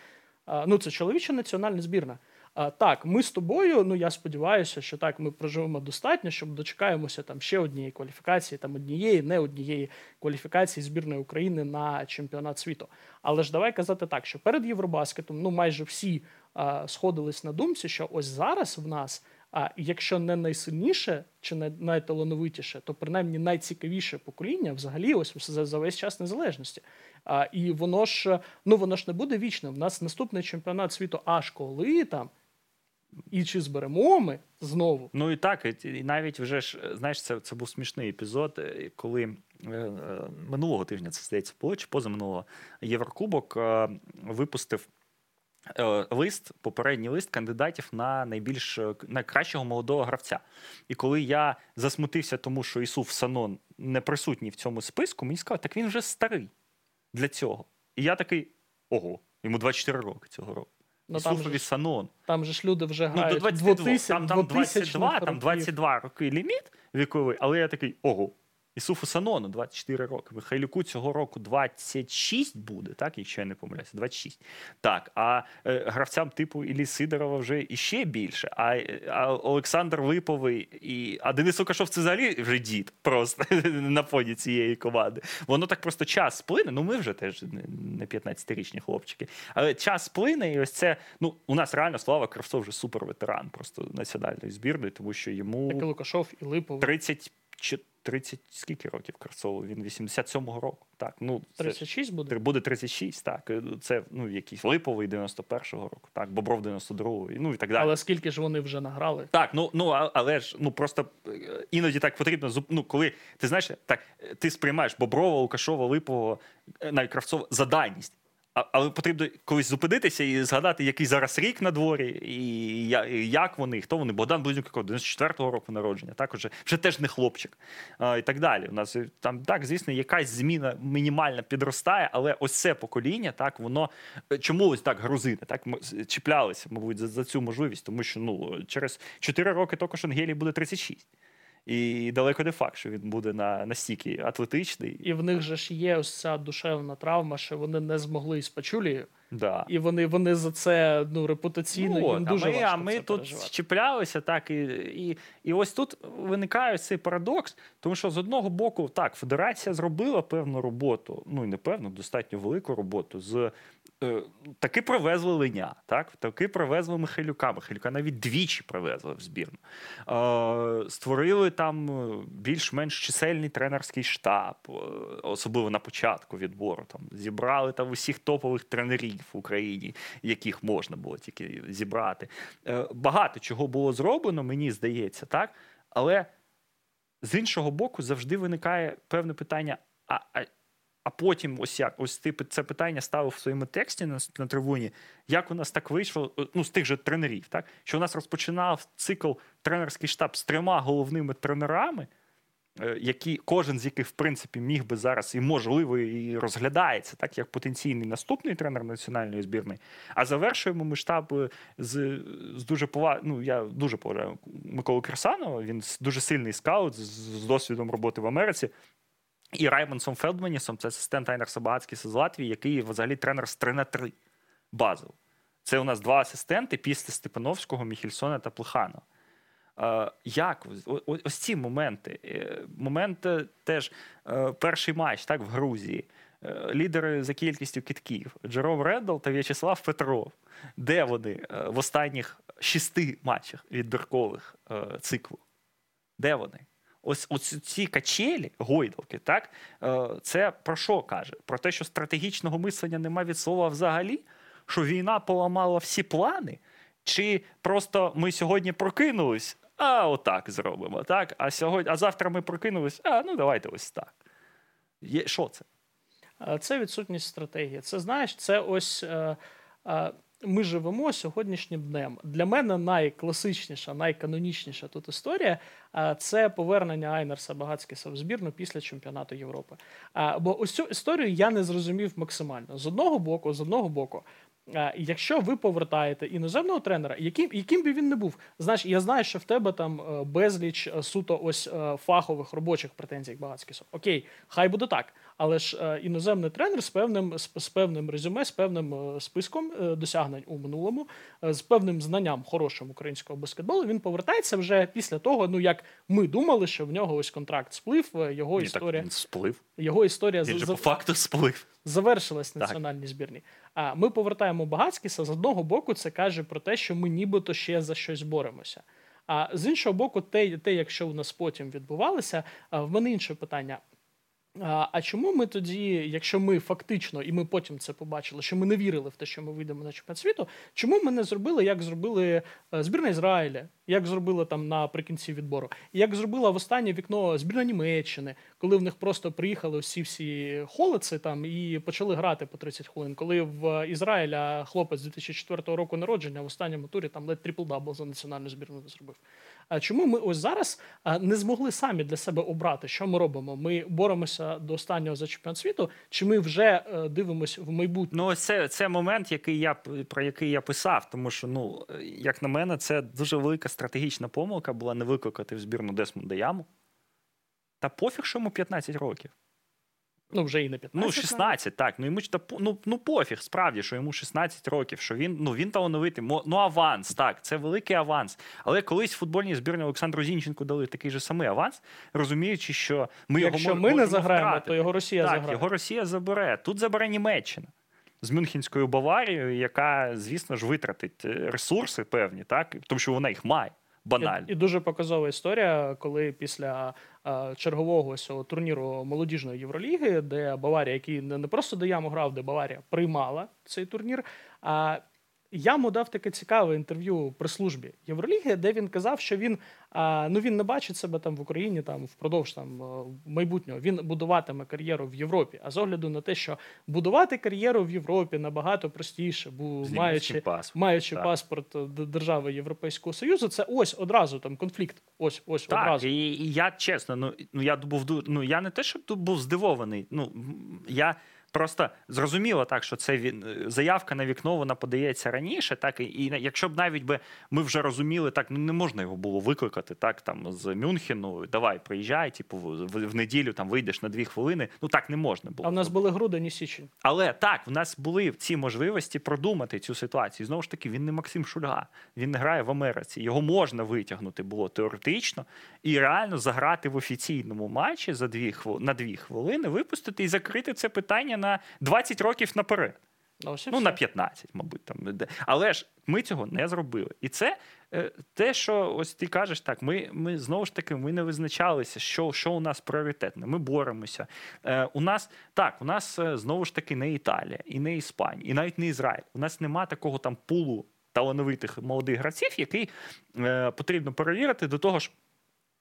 ну це чоловіча національна збірна. А, так, ми з тобою. Ну я сподіваюся, що так ми проживемо достатньо, щоб дочекаємося там ще однієї кваліфікації, там однієї, не однієї кваліфікації збірної України на чемпіонат світу. Але ж давай казати так, що перед Євробаскетом ну майже всі сходились на думці, що ось зараз в нас. А якщо не найсильніше чи не найталановитіше, то принаймні найцікавіше покоління взагалі ось за, весь час незалежності. А, і воно ж ну воно ж не буде вічним. У нас наступний чемпіонат світу аж коли там. І чи зберемо ми знову? Ну і так, і- навіть вже ж знаєш, це, це був смішний епізод, е, коли е, е, минулого тижня це здається чи позаминулого Єврокубок випустив. Е, Лист, попередній лист кандидатів на найбільш е, найкращого молодого гравця. І коли я засмутився, тому що Ісуф Санон не присутній в цьому списку, мені сказали, так він вже старий для цього. І я такий: ого, йому 24 роки цього року. Ну, там, Ісуфові же, Санон. там же ж люди вже Ну, до 22, 2000, там, там 22, там 22 роки ліміт віковий, але я такий ого. Ісуфу Санону 24 роки. Михайлюку цього року 26 буде, так, якщо я не помиляюся, 26. Так, а е, гравцям типу Іллі Сидорова вже іще більше. А, а Олександр Липовий і а Денис Лукашов це взагалі вже дід просто [laughs] на фоні цієї команди. Воно так просто час сплине. Ну ми вже теж не- не 15-річні хлопчики. Але час сплине, і ось це. Ну, у нас реально Слава Кравцов вже суперветеран просто національної збірної, тому що йому Так і Лукашов, і Липов. 30, чи 30 скільки років Кравцову? Він 87-го року. Так, ну це 36 буде. буде 36, так. Це ну якийсь Липовий 91-го року, так, Бобров 92-го, ну і так далі. Але скільки ж вони вже награли? Так, ну ну але ж ну просто е, іноді так потрібно ну, коли ти знаєш, так е, ти сприймаєш Боброва, Лукашова, Липового, е, навіть Кравцова за дальність. Але потрібно колись зупинитися і згадати, який зараз рік на дворі, і, як вони, хто вони. Богдан Близнюк, якого 94-го року народження, так уже вже теж не хлопчик. І так далі. У нас е, там так, звісно, якась зміна мінімальна підростає, але ось це покоління, так воно е, чому ось так грузини, так чіплялися, мабуть, за, за цю можливість, тому що ну через 4 роки також Ангелії буде 36. І далеко не факт, що він буде на настільки атлетичний. І в них же ж є ось ця душевна травма, що вони не змогли з Пачулією, Да. і вони, вони за це ну репутаційно Ну, от, їм дуже а ми, важко а ми це тут переживати. чіплялися, так, і, і, і ось тут виникає цей парадокс, тому що з одного боку, так, федерація зробила певну роботу, ну і не певну, достатньо велику роботу. з Таки привезли Леня, так? Таки привезли Михайлюка. Михайлюка навіть двічі привезли в збірну. Е, створили там е, більш-менш чисельний тренерський штаб, е, особливо на початку відбору. Там зібрали там усіх топових тренерів в Україні, яких можна було тільки зібрати. Е, Багато чого було зроблено, мені здається, так. Але з іншого боку, завжди виникає певне питання: а, а, а потім, ось як ось ти це питання ставив в своєму тексті на, на трибуні, як у нас так вийшло, е, ну з тих же тренерів, так що у нас розпочинав цикл тренерський штаб з трьома головними тренерами. е, Які кожен з яких в принципі міг би зараз і можливо і розглядається так як потенційний наступний тренер національної збірної. А завершуємо ми штаб е, з, з дуже пова... ну, я дуже поважаю Миколу Кирсанова. Він дуже сильний скаут з, з досвідом роботи в Америці. І Раймонсом Фелдманісом, це асистент Айнерса Багацькіса з Латвії, який взагалі тренер з 3 на 3 базово. Це у нас два асистенти після Степановського, Міхельсона та Плеханова. Е, Як ось ці моменти? Е, Момент е, теж перший матч так в Грузії. Лідери за кількістю китків Джером Реддл та В'ячеслав Петров. Де вони в останніх шести матчах відбіркових е, циклу? Де вони? Ось, ось ці качелі, гойдалки, так е, це про що каже? Про те, що стратегічного мислення немає від слова взагалі, що війна поламала всі плани, чи просто ми сьогодні прокинулись, а отак зробимо, так? А сьогодні, а завтра ми прокинулись, а ну давайте ось так. Що це? Е, Це відсутність стратегії. Це знаєш, це ось е, ми живемо сьогоднішнім днем. Для мене найкласичніша, найканонічніша тут історія це повернення Айнерса Багацькіса в збірну після чемпіонату Європи. Бо ось цю історію я не зрозумів максимально. З одного боку, з одного боку. Е, Якщо ви повертаєте іноземного тренера, яким, яким би він не був, знаєш, я знаю, що в тебе там е, безліч е, суто ось фахових робочих претензій к Багацькісу. Окей, хай буде так. Але ж іноземний тренер з певним з, з певним резюме, з певним списком досягнень у минулому, з певним знанням хорошим українського баскетболу, він повертається вже після того, ну як ми думали, що в нього ось контракт сплив, його Ні, так історія, він сплив. його історія Він з- же за- по факту сплив. Завершилась національній збірні. А ми повертаємо Багацькіса. З одного боку, це каже про те, що ми нібито ще за щось боремося. А з іншого боку, те, те якщо у нас потім відбувалося, в мене інше питання. А, а чому ми тоді, якщо ми фактично, і ми потім це побачили, що ми не вірили в те, що ми вийдемо на чемпіонат світу, чому ми не зробили, як зробили е, збірна Ізраїля, як зробили там наприкінці відбору, як зробила в останнє вікно збірна Німеччини, коли в них просто приїхали всі всі молодці там і почали грати по 30 хвилин. Коли в Ізраїля хлопець 2004 року народження в останньому турі там ледь трипл-дабл за національну збірну зробив. Чому ми ось зараз не змогли самі для себе обрати, що ми робимо? Ми боремося до останнього за чемпіонат світу, чи ми вже е, дивимося в майбутнє? Ну, це, це момент, який я про який я писав, тому що, ну, як на мене, це дуже велика стратегічна помилка була не викликати в збірну Десмонда Яму. Та пофіг, що йому 15 років. Ну, вже і не 15. Ну, 16, так. Ну йому та ну, ну пофіг, справді, що йому 16 років, що він ну він талановитий. Ну, аванс, так, це великий аванс. Але колись футбольній збірні Олександру Зінченку дали такий же самий аванс, розуміючи, що ми Якщо його ми не заграємо, втратити. то його Росія так, заграє. його Росія забере. Тут забере Німеччина. З Мюнхенською Баварією, яка, звісно ж, витратить е, ресурси певні, так тому що вона їх має банально. І, і дуже показова історія, коли після чергового цього турніру молодіжної Євроліги, де Баварія, який не, просто яму грав, де Баварія приймала цей турнір. А я йому дав таке цікаве інтерв'ю при службі Євроліги, де він казав, що він ну він не бачить себе там в Україні там впродовж там майбутнього. Він будуватиме кар'єру в Європі. А з огляду на те, що будувати кар'єру в Європі набагато простіше, бо маючи паспортом, маючи так. паспорт е, держави Європейського Союзу, це ось одразу там конфлікт. Ось ось Так, одразу. і, і я чесно, ну, ну я був ну я не те, щоб тут був здивований. Ну я просто зрозуміло так, що це він е, заявка на вікно вона подається раніше. Так і, і якщо б навіть би ми вже розуміли, так ну не можна його було викликати, так там з Мюнхену. Давай, приїжджай, типу, в, в, в неділю там вийдеш на дві хвилини. Ну так не можна було. А в нас були грудень і січень. Але так, в нас були ці можливості продумати цю ситуацію. Знову ж таки, він не Максим Шульга, він не грає в Америці. Його можна витягнути було теоретично і реально заграти в офіційному матчі за дві хвили- на дві хвилини, випустити і закрити це питання на 20 років наперед. Ну, Ну, все. на 15, мабуть, там. Але ж ми цього не зробили. І це е, те, що ось ти кажеш, так, ми, ми знову ж таки ми не визначалися, що, що у нас пріоритетне. Ми боремося. Е, у нас так, у нас е, знову ж таки не Італія, і не Іспанія, і навіть не Ізраїль. У нас нема такого там пулу талановитих молодих гравців, який е, потрібно перевірити до того ж,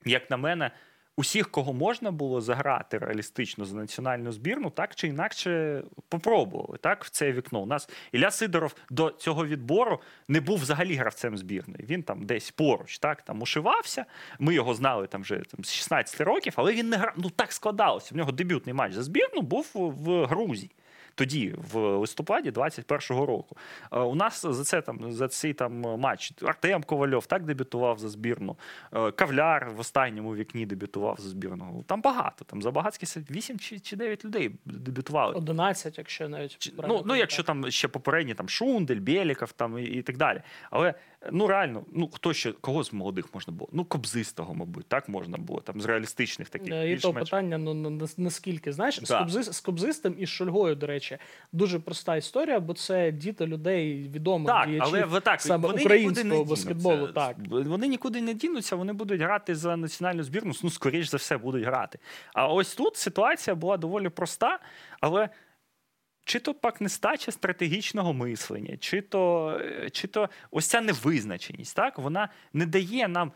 як на мене. Усіх, кого можна було заграти реалістично за національну збірну, так чи інакше попробували так в це вікно. У нас Ілля Сидоров до цього відбору не був взагалі гравцем збірної. Він там десь поруч, так там ушивався. Ми його знали там вже там, з 16 років, але він не грав. Ну так складалося. В нього дебютний матч за збірну був в Грузії. Тоді, в листопаді 21-го року, Е, у нас за це там за цей там матч Артем Ковальов так дебютував за збірну. Е, Кавляр в останньому вікні дебютував за збірну. Там багато. Там за багатські 8 чи, чи 9 людей дебютували. 11, якщо навіть Чи- Ну, ну, якщо там ще попередні там Шундель, Бєліков там і, і так далі. Але ну реально, ну хто ще кого з молодих можна було? Ну, Кобзистого, мабуть, так можна було там з реалістичних таких. І то питання, ну на- на- наскільки знаєш, з, Да. Кобзис, з Кобзистом і з Шульгою, до речі, дуже проста історія, бо це діти людей відомих Так, діячів але так саме вони українського баскетболу. Так Вони нікуди не дінуться, вони будуть грати за національну збірну. Ну, скоріш за все, будуть грати. А ось тут ситуація була доволі проста, але. Чи то пак нестача стратегічного мислення, чи то, е, чи то ось ця невизначеність, так вона не дає нам.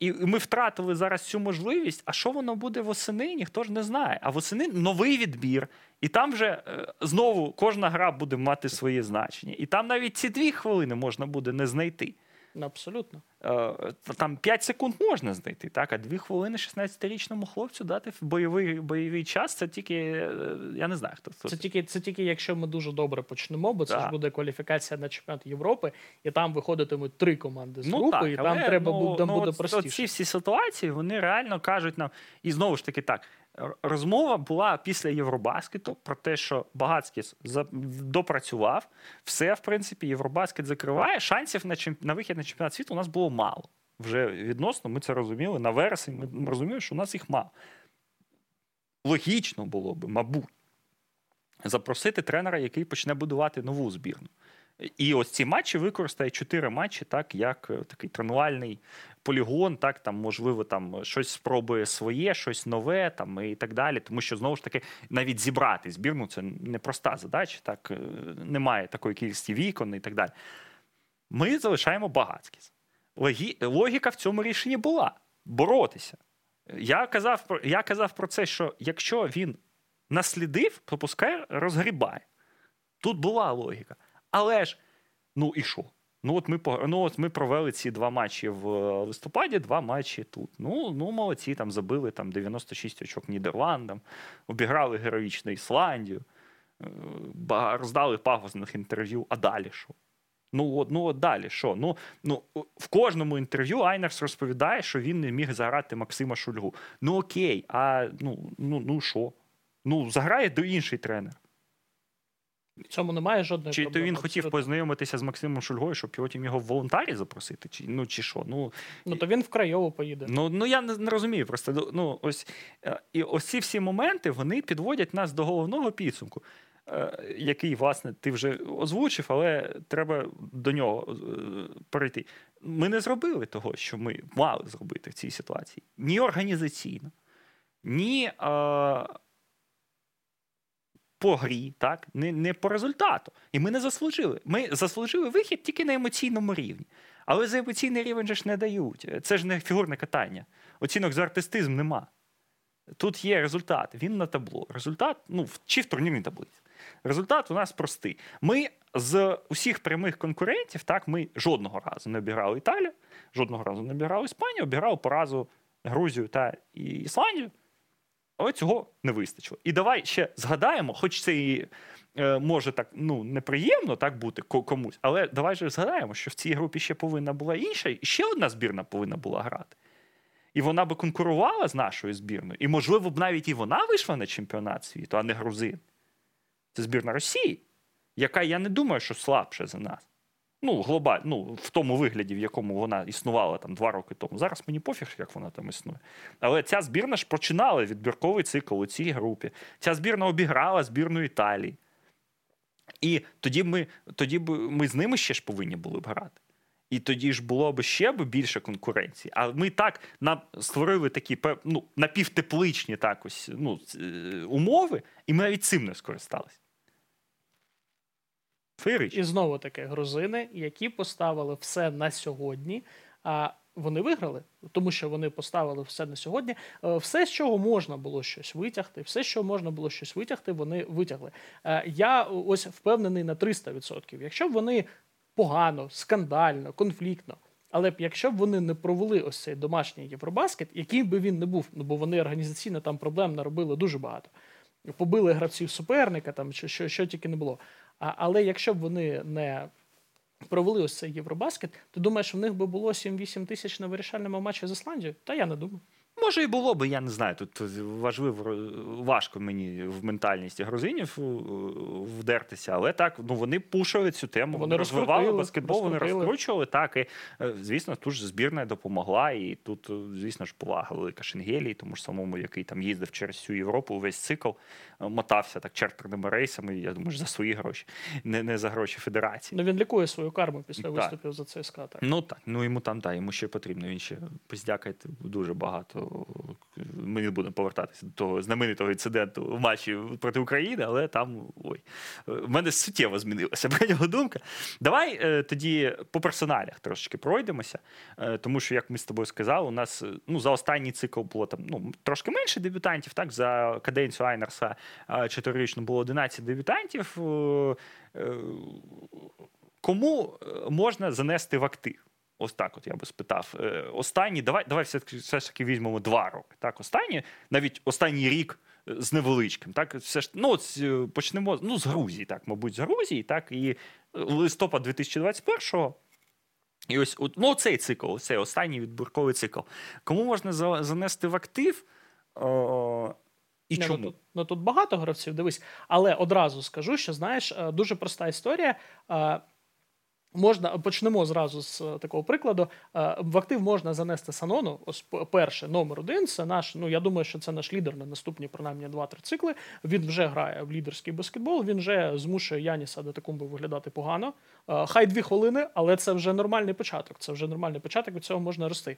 І ми втратили зараз цю можливість. А що воно буде восени, ніхто ж не знає. А восени новий відбір, і там вже е, знову кожна гра буде мати своє значення. І там навіть ці дві хвилини можна буде не знайти. Ну, абсолютно. Е, Там 5 секунд можна знайти, так, а 2 хвилини 16-річному хлопцю дати в бойовий, бойовий час це тільки, е, я не знаю, хто хто. Це тільки, це тільки якщо ми дуже добре почнемо, бо це Так. ж буде кваліфікація на чемпіонат Європи, і там виходитимуть три команди з групи, і там але, треба ну, буде, там ну, буде от- простіше. Ці всі ситуації вони реально кажуть нам, і знову ж таки так. Розмова була після Євробаскету про те, що Багацькіс допрацював. Все, в принципі, Євробаскет закриває. Шансів на, чемп... на вихід на чемпіонат світу у нас було мало. Вже відносно, ми це розуміли. На вересень ми розуміли, що у нас їх мало. Логічно було би, мабуть, запросити тренера, який почне будувати нову збірну. І ось ці матчі використає чотири матчі, так як е, такий тренувальний полігон, так там можливо там щось спробує своє, щось нове, там і так далі. Тому що знову ж таки навіть зібрати збірну це непроста задача, так е, немає такої кількості вікон і так далі. Ми залишаємо багатськість. Логі... Логіка в цьому рішенні була боротися. Я казав, про- я казав про це, що якщо він наслідив, то пускай розгрібає. Тут була логіка. Але ж, ну і що? Ну от ми ну, от ми провели ці два матчі в е, листопаді, два матчі тут. Ну, ну молодці, там забили там 96 очок Нідерландам, обіграли героїчно Ісландію, е, роздали пафосних інтерв'ю. А далі що? Ну от, ну от далі, що? Ну, ну в кожному інтерв'ю Айнерс розповідає, що він не міг заграти Максима Шульгу. Ну окей, а ну ну, ну що? Ну, заграє до інший тренер. В цьому немає жодної Чи проблеми. то він хотів познайомитися з Максимом Шульгою, щоб потім його в волонтарі запросити? Чи, ну, чи що? Ну, Ну то він в Крайову поїде. Ну, ну я не, не розумію. Просто ну, ну, ось е, і ось ці всі моменти вони підводять нас до головного підсумку, е, який, власне, ти вже озвучив, але треба до нього е, перейти. Ми не зробили того, що ми мали зробити в цій ситуації. Ні організаційно, ні е, по грі, так? Не, не по результату. І ми не заслужили. Ми заслужили вихід тільки на емоційному рівні. Але за емоційний рівень же ж не дають. Це ж не фігурне катання. Оцінок за артистизм нема. Тут є результат, він на табло. Результат, ну, чи в турнірній таблиці. Результат у нас простий. Ми з усіх прямих конкурентів, так, ми жодного разу не обіграли Італію, жодного разу не обіграли Іспанію, обіграли поразу Грузію та Ісландію. Але цього не вистачило. І давай ще згадаємо, хоч це і е, може так ну, неприємно так бути комусь, але давай же згадаємо, що в цій групі ще повинна була інша, і ще одна збірна повинна була грати. І вона би конкурувала з нашою збірною. І, можливо, б навіть і вона вийшла на чемпіонат світу, а не грузин. Це збірна Росії, яка я не думаю, що слабша за нас. Ну, глобально, ну, в тому вигляді, в якому вона існувала там два роки тому. Зараз мені пофіг, як вона там існує. Але ця збірна ж починала відбірковий цикл у цій групі. Ця збірна обіграла збірну Італії. І тоді ми, тоді б ми з ними ще ж повинні були б грати. І тоді ж було б ще б більше конкуренції. А ми так нам створили такі ну, напівтепличні так ось, ну, е, умови, і ми навіть цим не скористалися. Феєрично. І знову таки грузини, які поставили все на сьогодні. А вони виграли, тому що вони поставили все на сьогодні. Е, Все, з чого можна було щось витягти, все, чого можна було щось витягти, вони витягли. Е, Я ось впевнений на 300%. Якщо б вони погано, скандально, конфліктно. Але б якщо б вони не провели ось цей домашній Євробаскет, який би він не був, ну бо вони організаційно там проблем наробили дуже багато. Побили гравців суперника, там що, що, що тільки не було. А, але якщо б вони не провели ось цей Євробаскет, ти думаєш, в них би було 7-8 тисяч на вирішальному матчі з Ісландією? Та я не думаю. Може, і було би, я не знаю. Тут важливо, важко мені в ментальність грузинів е, вдертися, але так, ну вони пушили цю тему. Вони розвивали баскетбол, вони розкручували. Так, і е, звісно, тут ж збірна допомогла. І тут, е, звісно ж, повага велика Шенгелії, тому ж самому, який там їздив через всю Європу, увесь цикл, е, мотався так чартерними рейсами. Я думаю, за свої гроші, не, не за гроші федерації. Ну він лікує свою карму після Так. виступів за ЦСКА. Так. Ну так, ну йому там, так, йому ще потрібно. Він ще поздякайте дуже багато. Ми не будемо повертатися до того знаменитого інциденту в матчі проти України, але там ой, в мене суттєво змінилася [laughs] про нього думка. Давай е, тоді по персоналях трошечки пройдемося, е, тому що, як ми з тобою сказали, у нас е, ну, за останній цикл було там ну, трошки менше дебютантів. Так, за каденцію Айнерса чотирирічно було 11 дебютантів. Кому можна занести в актив? Ось так, от я би спитав. Е, Останні, давай, давай все, все ж таки візьмемо два роки. Так, останні, навіть останній рік е, з невеличким. Так, все ж ну, от, е, почнемо ну, з Грузії, так, мабуть, з Грузії, так, і листопад 2021-го. І ось от, ну, цей цикл, цей останній відбірковий цикл. Кому можна за- занести в актив? О, і Не, чому? Ну, тут, ну тут багато гравців, дивись. Але одразу скажу, що знаєш, дуже проста історія. Можна почнемо зразу з е, такого прикладу. Е, В актив можна занести Санону. Ось перше, номер один. Це наш. Ну я думаю, що це наш лідер на наступні принаймні 2-3 цикли. Він вже грає в лідерський баскетбол. Він вже змушує Яніса Датакумби виглядати погано. Е, Хай дві хвилини, але це вже нормальний початок. Це вже нормальний початок. Від цього можна рости.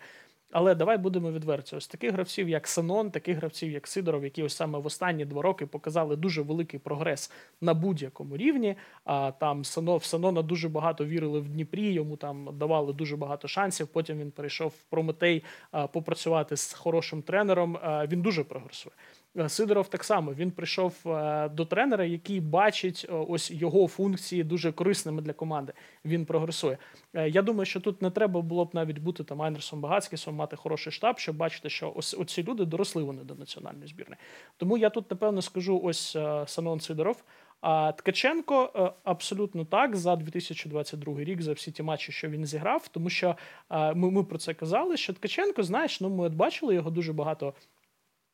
Але давай будемо відверті. Ось таких гравців, як Санон, таких гравців, як Сидоров, які ось саме в останні два роки показали дуже великий прогрес на будь-якому рівні. А там Сано, в Санона дуже багато вірили в Дніпрі, йому там давали дуже багато шансів. Потім він перейшов в Прометей попрацювати з хорошим тренером. Він дуже прогресує. Е, Сидоров так само він прийшов е, до тренера, який бачить е, ось його функції дуже корисними для команди. Він прогресує. Е, Я думаю, що тут не треба було б навіть бути там Айнерсом Багацькісом, мати хороший штаб, щоб бачити, що ось оці люди доросли вони до національної збірної. Тому я тут напевно скажу ось е, Санон Сидоров. А Ткаченко е, абсолютно так за 2022 рік, за всі ті матчі, що він зіграв, тому що е, ми, ми про це казали. Що Ткаченко, знаєш, ну ми от бачили його дуже багато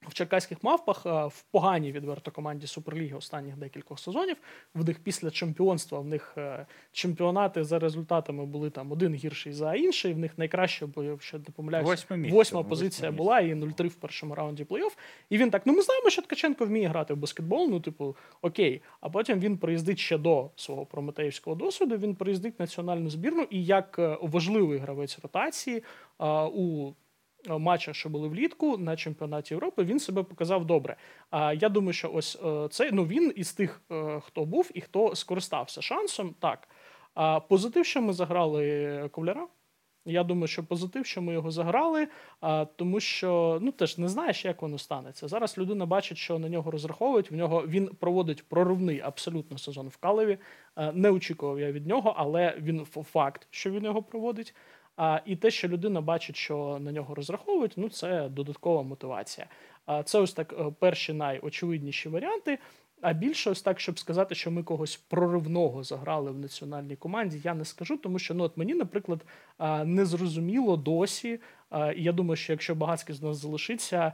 в черкаських мавпах е, в поганій відверто команді Суперліги останніх декількох сезонів. В них після чемпіонства в них е, чемпіонати за результатами були там один гірший за інший. В них найкраще, бо я ще не помиляюся, Восьме місце, восьма позиція місце. була і 0-3 в першому раунді плей-офф. І він так: ну ми знаємо, що Ткаченко вміє грати в баскетбол. Ну, типу, окей. А потім він приїздить ще до свого прометеївського досвіду. Він приїздить в національну збірну і як е, важливий гравець ротації у матчах, що були влітку на чемпіонаті Європи, він себе показав добре. А я думаю, що ось е, це ну він із тих, е, хто був і хто скористався шансом. Так. А позитив, що ми заграли ковляра. Я думаю, що позитив, що ми його заграли, а, тому що ну теж не знаєш, як воно станеться. Зараз людина бачить, що на нього розраховують. В нього він проводить проривний абсолютно сезон в Калеві. Не очікував я від нього, але він факт, що він його проводить. А, і те, що людина бачить, що на нього розраховують, ну це додаткова мотивація. А це ось так е, перші найочевидніші варіанти. А більше ось так, щоб сказати, що ми когось проривного заграли в національній команді, я не скажу, тому що ну от мені, наприклад, не зрозуміло досі. І я думаю, що якщо Багацький з нас залишиться,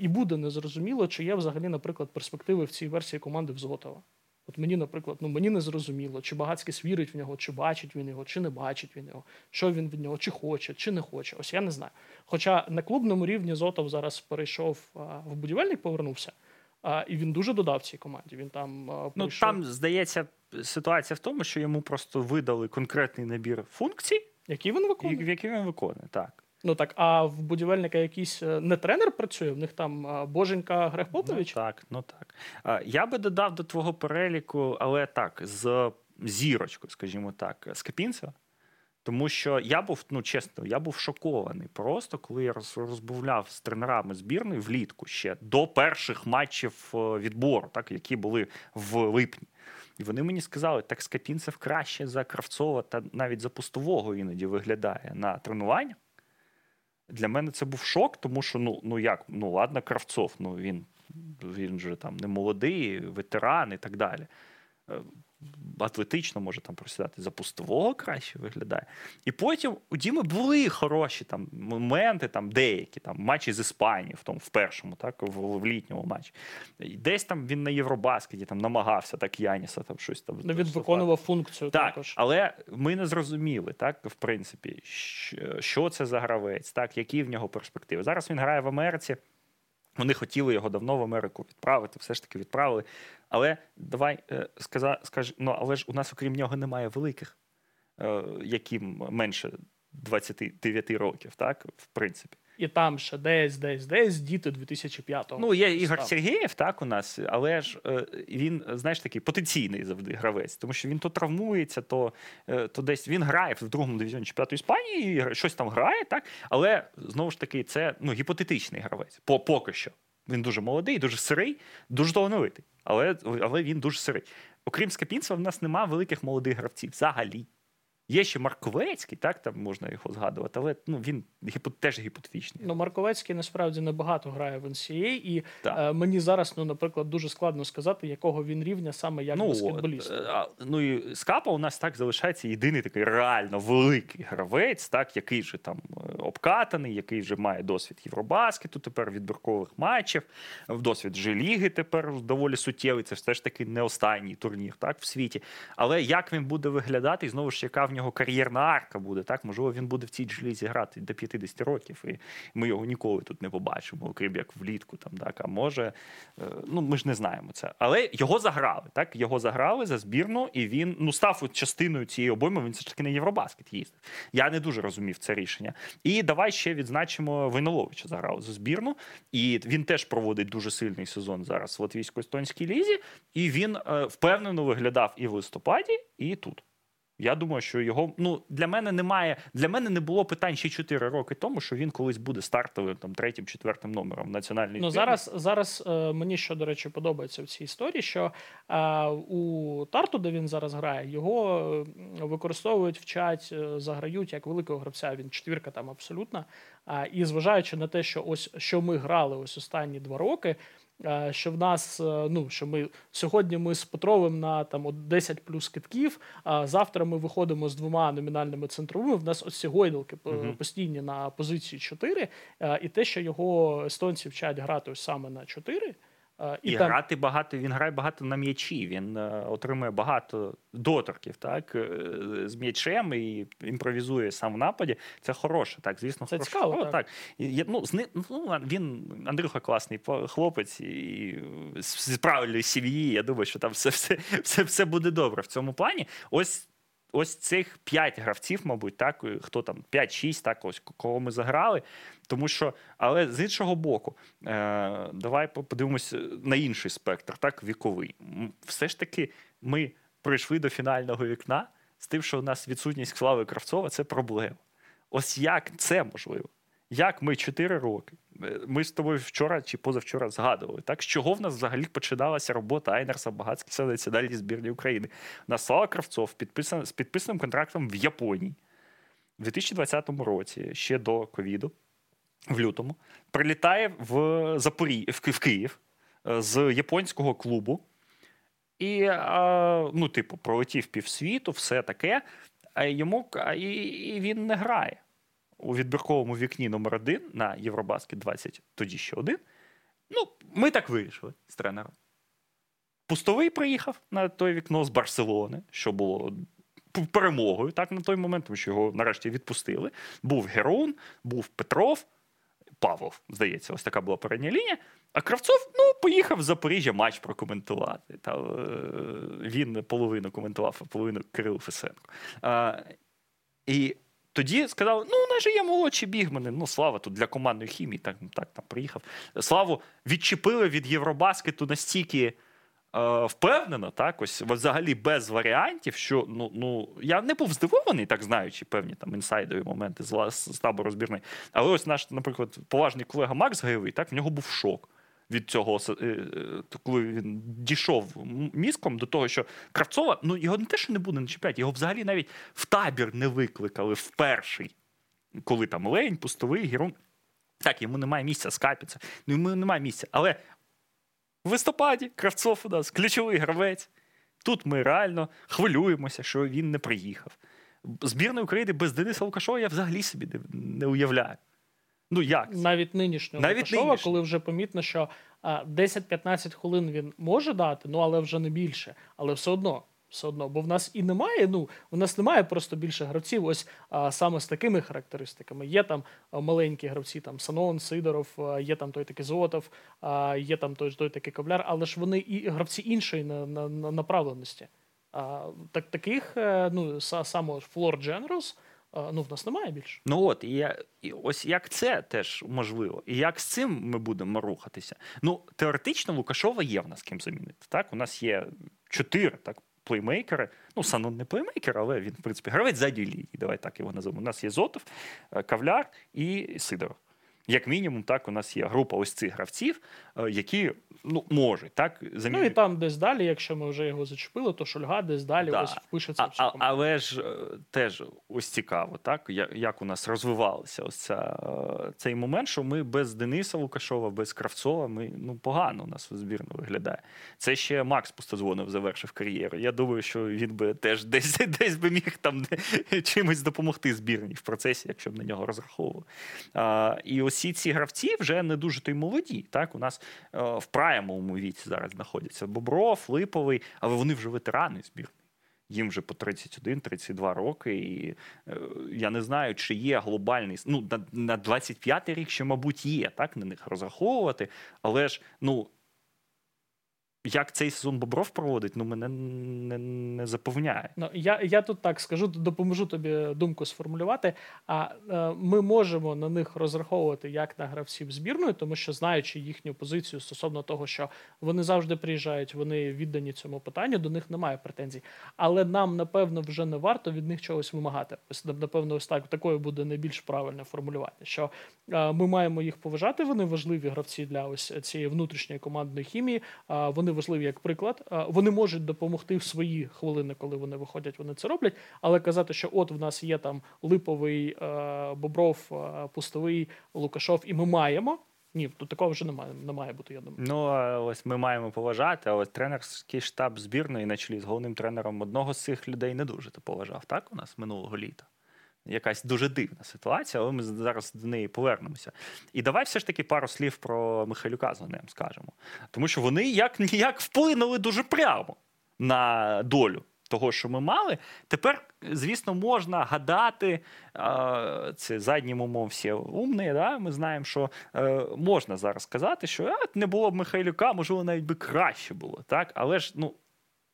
і буде незрозуміло, чи є взагалі, наприклад, перспективи в цій версії команди в Зотова. От мені, наприклад, ну мені не зрозуміло, чи Багацький вірить в нього, чи бачить він його, чи не бачить він його, що він від нього, чи хоче, чи не хоче. Ось я не знаю. Хоча на клубному рівні Зотов зараз перейшов в будівельник, повернувся. І він дуже додав цій команді. Він там а, Ну прийшов- там здається ситуація в тому, що йому просто видали конкретний набір функцій, який він виконує. які він виконує. Так. Ну так, а в будівельника якийсь е, не тренер працює, в них там Боженька Грег Попович. Ну, так, ну так. Я би додав до твого переліку, але так, з зірочкою, скажімо так, з Капінцева. Тому що я був, ну чесно, я був шокований просто, коли я роз- розмовляв з тренерами збірної влітку ще до перших матчів е, відбору, так, які були в липні. І вони мені сказали, так Скапінцев краще за Кравцова та навіть за пустового іноді виглядає на тренуваннях. Для мене це був шок, тому що ну, ну як, ну ладно, Кравцов, ну він, він же там не молодий, ветеран і так далі. Атлетично може там просідати за пустового краще виглядає. І потім у Діми були хороші там моменти, там деякі там матчі з Іспанії, в тому в першому, так, в, в літньому матчі. Десь там він на Євробаскеті там намагався так Яніса там щось там. Ну, він виконував функцію Так, також. але ми не зрозуміли, так, в принципі, що- що це за гравець, так, які в нього перспективи. Зараз він грає в Америці. Вони хотіли його давно в Америку відправити, все ж таки відправили. Але давай е, сказа, скаж, ну, але ж у нас, окрім нього, немає великих, е, яким менше 29 років, так, в принципі. І там ще десь, десь, десь діти 2005-го. Ну, є Ігор став. Сергєєв, так, у нас, але ж е, він, знаєш, такий потенційний завжди гравець, тому що він то травмується, то, е, то десь він грає в другому дивізіоні чемпіонату Іспанії, і щось там грає, так, але знову ж таки, це ну, гіпотетичний гравець. По, поки що. Він дуже молодий, дуже сирий, дуже талановитий, але, але він дуже сирий. Окрім Скапінцева, в нас немає великих молодих гравців взагалі. Є ще Марковецький, так, там можна його згадувати, але ну, він гіпо, теж гіпотетичний. Ну, Марковецький насправді небагато грає в NCAA, і е, мені зараз, ну, наприклад, дуже складно сказати, якого він рівня саме як баскетболіст. е, а, ну і Скапа у нас так залишається єдиний такий реально великий гравець, так, який вже там е, обкатаний, який вже має досвід Євробаскету, тепер відбіркових матчів, в досвід Ж-ліги тепер доволі суттєвий. Це все ж таки не останній турнір так, в світі. Але як він буде виглядати, і знову ж яка в нього кар'єрна арка буде, так? Можливо, він буде в цій Ж-лізі грати до 50 років, і ми його ніколи тут не побачимо, окрім як влітку. Там, так, а може, е, ну ми ж не знаємо це. Але його заграли. Так? Його заграли за збірну, і він ну, став частиною цієї обойми. Він все ж таки на Євробаскет їздив. Я не дуже розумів це рішення. І давай ще відзначимо Войноловича заграв за збірну. І він теж проводить дуже сильний сезон зараз в латвійсько-естонській лізі. І він е, впевнено виглядав і в листопаді, і тут. Я думаю, що його ну для мене немає. Для мене не було питань ще 4 роки тому, що він колись буде стартовим там третім, четвертим номером національної Ну, зараз, зараз е, мені що, до речі, подобається в цій історії, що е, у Тарту, де він зараз грає, його е, використовують, вчать, е, заграють як великого гравця. Він четвірка там абсолютно. А, і зважаючи на те, що ось що ми грали ось останні два роки. Е, що в нас е, ну що ми сьогодні ми з Петровим на там от 10 плюс китків. А завтра ми виходимо з двома номінальними центровими. В нас ось ці гойдалки Мгм. постійні на позиції 4, е, і те, що його естонці вчать грати ось саме на 4, е, І, там грати багато, він грає багато на м'ячі. Він е, отримує багато доторків, так е, з м'ячем і імпровізує сам в нападі. Це хороше, так, звісно, Це хороше. цікаво, так. так. І, ну, з ну, він Андрюха класний хлопець і з, з правильної сім'ї. Я думаю, що там все, все, все, все буде добре в цьому плані. Ось. Ось цих п'ять гравців, мабуть, так, хто там 5-6, так, ось кого ми заграли. Тому що, але з іншого боку, е, давай подивимось на інший спектр, так, віковий. Все ж таки, ми прийшли до фінального вікна з тим, що у нас відсутність Слави Кравцова це проблема. Ось як це можливо? Як ми 4 роки? е, Ми з тобою вчора чи позавчора згадували, так з чого в нас взагалі починалася робота Айнерса Багацького в національній збірні України? У Слава Кравцов підписан, з підписаним контрактом в Японії в 2020 році, ще до ковіду, в лютому, прилітає в Запорі... в Київ е, з японського клубу. І, ну, типу, пролетів півсвіту, все таке. А йому і він не грає у відбірковому вікні номер один на Євробаскет 20, тоді ще один. Ну, ми так вирішили з тренером. Пустовий приїхав на той вікно з Барселони, що було перемогою так на той момент, тому що його нарешті відпустили. Був Герун, був Петров, Павлов, здається, ось така була передня лінія. А Кравцов ну, поїхав в Запоріжжя матч прокоментувати. Та, е, він половину коментував, а половину Кирил Фесенко. А, і тоді сказали: ну, у нас же є молодші бігмани. Ну, слава тут для командної хімії, так, так там приїхав. Славу відчепили від Євробаскету настільки. е, Впевнено, так, ось взагалі без варіантів, що ну, ну я не був здивований, так знаючи певні там інсайдові моменти з, з табору збірної. Але ось наш, наприклад, поважний колега Макс Гайовий, так, в нього був шок від цього, е, е, коли він дійшов мізком до того, що Кравцова, ну його не те, що не буде на чемпіонаті, його взагалі навіть в табір не викликали в перший, коли там Лень, пустовий, Герон. Так, йому немає місця, скапіться. Ну, йому немає місця. Але в листопаді Кравцов у нас ключовий гравець. Тут ми реально хвилюємося, що він не приїхав. Збірної України без Дениса Лукашова я взагалі собі не уявляю. Ну як? навіть нинішнього Навіть Лукашова, нинішнього. коли вже помітно, що 10-15 хвилин він може дати, ну але вже не більше. Але все одно. Все одно, бо в нас і немає. Ну у нас немає просто більше гравців. Ось а, саме з такими характеристиками. Є там маленькі гравці, там Санон, Сидоров, є там той такий Зотов, а, є там той, той такий Кобляр, але ж вони і гравці іншої на, на, на направленості. А, так, таких, е, ну са- саме Флор Дженерос, ну в нас немає більше. Ну от, і, я, і ось як це теж можливо, і як з цим ми будемо рухатися. Ну, теоретично Лукашова є в нас ким замінити. Так, у нас є чотири так, плеймейкери. Ну, Санон не плеймейкер, але він, в принципі, гравець задньої лінії. Давай так його назвемо. У нас є Зотов, е, Кавляр і Сидоров. Як мінімум, так, у нас є група ось цих гравців, які ну, можуть так Ну і замінити. там десь далі, якщо ми вже його зачепили, то Шульга десь далі Да. ось впишеться А, а, але ж е, теж ось цікаво, так як у нас розвивалося ось ця, е, цей момент, що ми без Дениса Лукашова, без Кравцова, ми ну погано у нас у збірну виглядає. Це ще Макс Пустозвонов завершив кар'єру. Я думаю, що він би теж [laughs] десь десь би міг там чимось допомогти збірній в процесі, якщо б на нього розраховували. А, і усі ці гравці вже не дуже то й молоді. Так, у нас е, в праймовому віці зараз знаходяться Бобров, Липовий, але вони вже ветерани збірної. Їм вже по 31-32 роки, і е, я не знаю, чи є глобальний ну, на, на 25-й рік, ще, мабуть, є так на них розраховувати. Але ж ну як цей сезон Бобров проводить, ну мене не, не заповняє. Ну, я, я тут так скажу, допоможу тобі думку сформулювати. А е, ми можемо на них розраховувати як на гравців збірної, тому що знаючи їхню позицію стосовно того, що вони завжди приїжджають, вони віддані цьому питанню, до них немає претензій. Але нам, напевно, вже не варто від них чогось вимагати. Ось напевно, ось так такою буде найбільш правильне формулювання. Що е, ми маємо їх поважати. Вони важливі гравці для ось цієї внутрішньої командної хімії. А вони важливі як приклад. Вони можуть допомогти в свої хвилини, коли вони виходять, вони це роблять. Але казати, що от в нас є там липовий Бобров, пустовий Лукашов, і ми маємо. Ні, тут такого вже немає, не має бути, я думаю. Ну, ось ми маємо поважати, але тренерський штаб збірної на чолі з головним тренером одного з цих людей не дуже то поважав, так? У нас минулого літа. Якась дуже дивна ситуація, але ми зараз до неї повернемося. І давай все ж таки пару слів про Михайлюка з Гонем скажемо. Тому що вони як ніяк вплинули дуже прямо на долю того, що ми мали. Тепер, звісно, можна гадати, е, це заднім умом всі умні, да? ми знаємо, що е, можна зараз сказати, що а, не було б Михайлюка, можливо, навіть би краще було. Так? Але ж ну,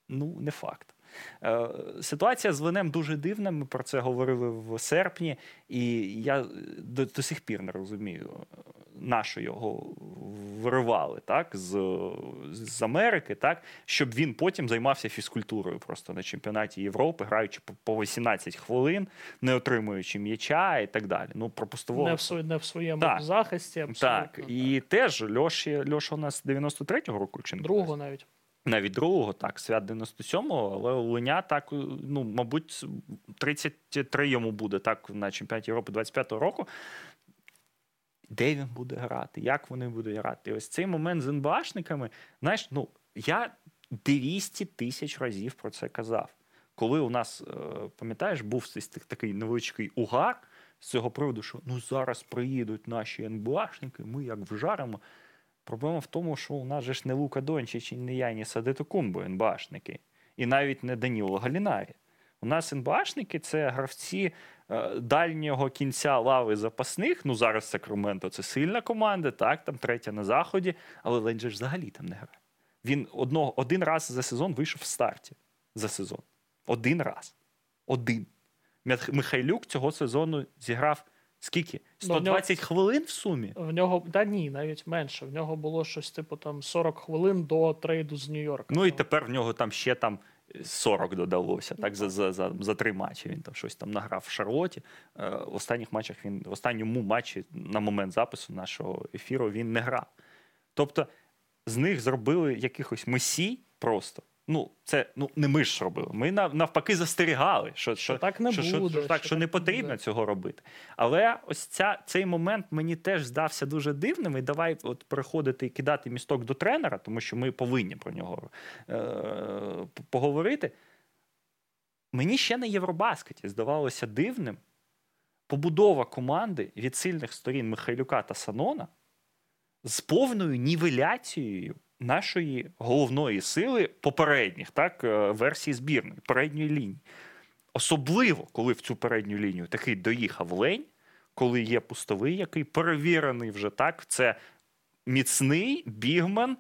ну не факт. Е, Ситуація з Венем дуже дивна. Ми про це говорили в серпні, і я до, до сих пір не розумію, на що його виривали так, з, з Америки, так, щоб він потім займався фізкультурою просто на чемпіонаті Європи, граючи по- по 18 хвилин, не отримуючи м'яча і так далі. Ну, про постового Не в, не в своєму Так. захисті, абсолютно. так, і теж Льоші, Льоша у нас 93-го року чи не Другого навіть. Навіть другого, так, свят 97-го, але у Линя так, ну, мабуть, 33 йому буде так на чемпіонаті Європи 25-го року. Де він буде грати? Як вони будуть грати? І ось цей момент з НБАшниками, знаєш, ну, я 200 тисяч разів про це казав. Коли у нас, е, пам'ятаєш, був такий невеличкий угар з цього приводу, що ну зараз приїдуть наші НБАшники, ми як вжаримо. Проблема в тому, що у нас же ж не Лука Дончич і не Яніс Адетокумбо НБАшники, і навіть не Даніло Галінарі. У нас НБАшники це гравці е, дальнього кінця лави запасних. Ну зараз Сакраменто це сильна команда, так, там третя на заході, але Лень же ж взагалі там не грає. Він одного, один раз за сезон вийшов в старті за сезон. Один раз. Один. Михайлюк цього сезону зіграв скільки? Ну, в нього- хвилин в сумі? В нього, та ні, навіть менше. В нього було щось типу там 40 хвилин до трейду з Нью-Йорка. Ну і тепер в нього там ще там 40 додалося. Так, за, за, за, за три матчі він там щось там награв в Шарлоті. Е, в останніх матчах він в останньому матчі на момент запису нашого ефіру він не грав. Тобто з них зробили якихось месій просто. Ну, це ну не ми ж робили. Ми нав- навпаки застерігали, що, що, так не що, що- буде, що, що що так не не потрібно буде. цього робити. Але ось ця, цей момент мені теж здався дуже дивним. І давай от переходити і кидати місток до тренера, тому що ми повинні про нього е- поговорити. Мені ще на Євробаскеті здавалося дивним побудова команди від сильних сторін Михайлюка та Санона з повною нівеляцією нашої головної сили попередніх так, е, версій збірної, передньої лінії. Особливо, коли в цю передню лінію такий доїхав лень, коли є пустовий, який перевірений вже так, це міцний бігмен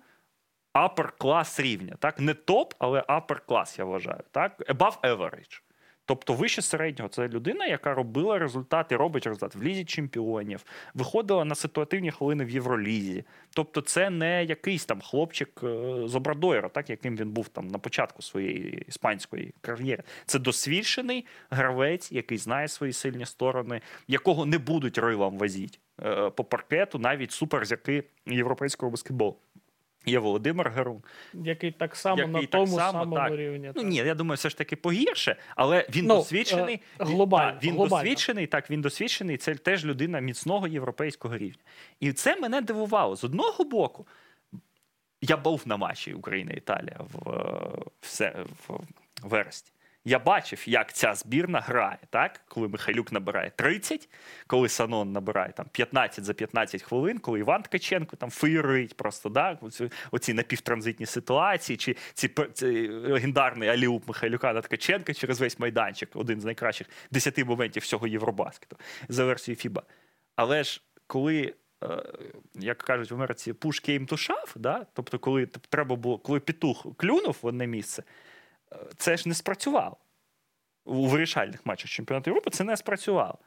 upper клас рівня. Так? Не топ, але upper клас, я вважаю. Так? Above average. Тобто вище середнього це людина, яка робила результати, робить результат в лізі чемпіонів, виходила на ситуативні хвилини в Євролізі. Тобто, це не якийсь там хлопчик е, з Обрадойра, так яким він був там на початку своєї іспанської кар'єри. Це досвідчений гравець, який знає свої сильні сторони, якого не будуть рилам возіть е, по паркету, навіть суперзірки європейського баскетболу. Є Володимир Герун, Який так само який на так тому само, самому так. рівні. Ну ні, я думаю, все ж таки погірше, але він Ну, досвідчений. е, Він- глобально, він глобально. досвідчений, так, він досвідчений. Це теж людина міцного європейського рівня. І це мене дивувало. З одного боку, я був на матчі Україна-Італія в, в, в, се- в вересні. Я бачив, як ця збірна грає, так? коли Михайлюк набирає 30, коли Санон набирає там 15 за 15 хвилин, коли Іван Ткаченко там феєрить просто, да? оці, оці напівтранзитні ситуації, чи ці, цей легендарний аліуп Михайлюка на Ткаченка через весь майданчик, один з найкращих 10 моментів всього Євробаскету за версією FIBA. Але ж коли. е, Як кажуть в Америці, push came to да? тобто, коли треба було, коли петух клюнув в одне місце, це ж не спрацювало. У вирішальних матчах чемпіонату Європи це не спрацювало.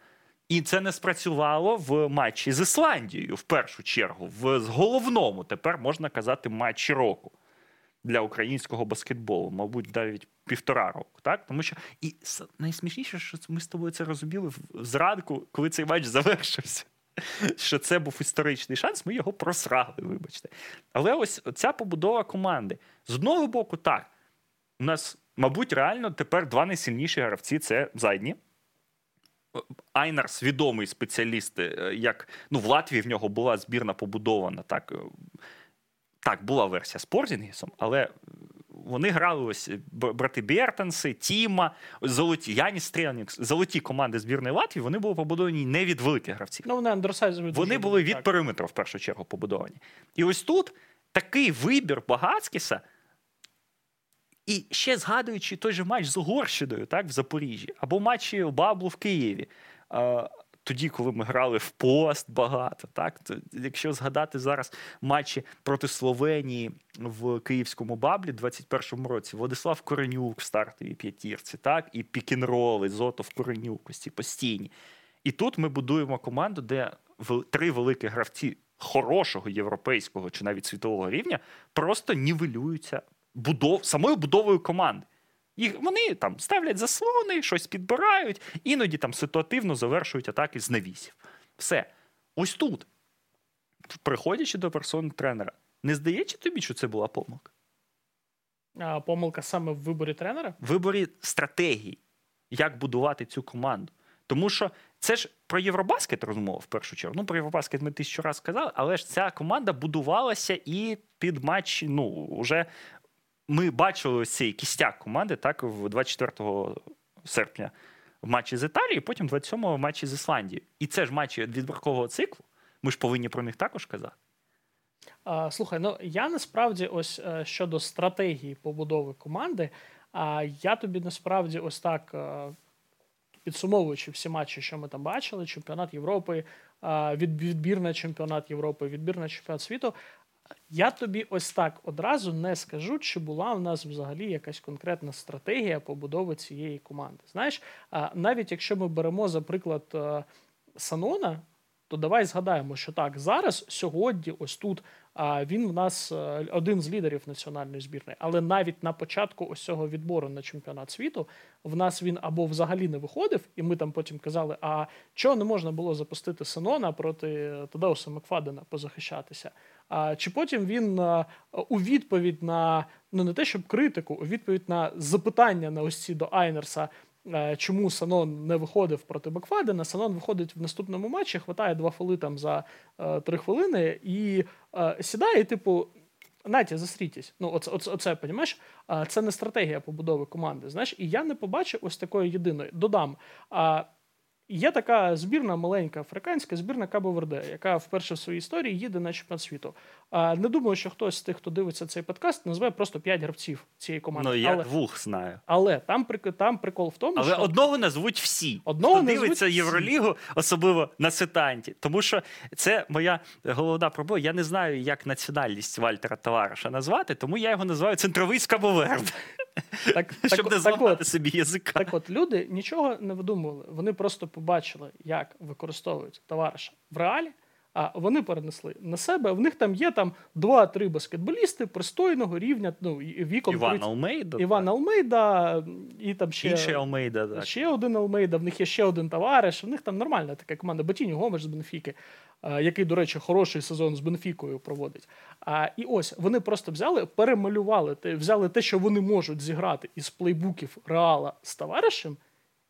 І це не спрацювало в матчі з Ісландією в першу чергу, в головному тепер можна казати матчі року для українського баскетболу, мабуть, навіть півтора року. Так? Тому що і найсмішніше, що ми з тобою це розуміли зранку, коли цей матч завершився. [laughs] Що це був історичний шанс, ми його просрали, вибачте. Але ось ця побудова команди. З одного боку, так, у нас, мабуть, реально тепер два найсильніші гравці це задні. Айнарс відомий спеціаліст, е, як ну, в Латвії в нього була збірна побудована. Так, е, так була версія з Порзінгісом, але вони грали ось брати Бертенси, Тіма, золоті Яніс Стрелнікс, золоті команди збірної Латвії. Вони були побудовані не від великих гравців. Ну. Вони дуже були від периметру в першу чергу побудовані. І ось тут такий вибір Багацькіса. І ще згадуючи той же матч з Угорщиною, так, в Запоріжжі, або матчі Баблу в Києві. Тоді, коли ми грали в пост багато, так то якщо згадати зараз матчі проти Словенії в київському баблі 21-му році, Владислав Коренюк в стартовій п'ятірці, так і пікінроли, Зотов Коренюк, ось ці постійні. І тут ми будуємо команду, де три великі гравці хорошого європейського чи навіть світового рівня просто нівелюються будов, самою будовою команди. Їх, вони там ставлять заслони, щось підбирають, іноді там ситуативно завершують атаки з навісів. Все. Ось тут, приходячи до персони тренера, не здається тобі, що це була помилка? А, помилка саме в виборі тренера. В виборі стратегії, як будувати цю команду. Тому що це ж про Євробаскет розмова в першу чергу. Ну, про Євробаскет ми тисячу раз сказали, але ж ця команда будувалася і під матч. Ну, вже ми бачили цей кістяк команди так, в 24 серпня в матчі з Італією, потім 27-го в матчі з Ісландією. І це ж матчі відбіркового циклу. Ми ж повинні про них також казати. А, слухай, ну я насправді ось е, щодо стратегії побудови команди, а я тобі насправді ось так. е, Підсумовуючи всі матчі, що ми там бачили, чемпіонат Європи, відбір на чемпіонат Європи, відбір на чемпіонат світу. Я тобі ось так одразу не скажу, чи була у нас взагалі якась конкретна стратегія побудови цієї команди. Знаєш, навіть якщо ми беремо, за приклад е, Санона, то давай згадаємо, що так, зараз, сьогодні, ось тут він в нас е, один з лідерів національної збірної, але навіть на початку ось цього відбору на чемпіонат світу в нас він або взагалі не виходив, і ми там потім казали: а чого не можна було запустити Сенона проти Тадеуса Макфадена позахищатися? А чи потім він е, у відповідь на ну не те, щоб критику, у відповідь на запитання на ось ці до Айнерса. Е, Чому Санон не виходив проти Бакфадена? Санон виходить в наступному матчі, хватає два фоли там за е, три хвилини і е, сідає, типу, Натя, засрітесь. Ну, оце, оце, оце понімаєш? Це не стратегія побудови команди. Знаєш, і я не побачив ось такої єдиної. Додам. А, Є така збірна маленька африканська збірна Кабо Верде, яка вперше в своїй історії їде на чемпіонат світу. Не думаю, що хтось з тих, хто дивиться цей подкаст, назве просто п'ять гравців цієї команди. Ну, я але, двох знаю. але там, там прикол в тому, Але що одного назвуть всі. Одного Хто назвуть дивиться всі. Євролігу, особливо на сетанті. Тому що це моя головна проблема. Я не знаю, як національність Вальтера Товариша назвати, тому я його називаю центровий скабоверд, так, [laughs] так, щоб не так зламати от, собі язика. Так от люди нічого не видумували. Вони просто побачили, як використовують товариша в реалі. А вони перенесли на себе. В них там є там два-три баскетболісти пристойного рівня, ну віком Іван 30. Алмейда. Іван Алмейда, і там ще, Інший Алмейда. Так. ще один Алмейда, в них є ще один товариш. В них там нормальна така команда. Ботіні Гомеш з Бенфіки, який, до речі, хороший сезон з Бенфікою проводить. А, і ось вони просто взяли, перемалювали те, взяли те, що вони можуть зіграти із плейбуків Реала з товаришем,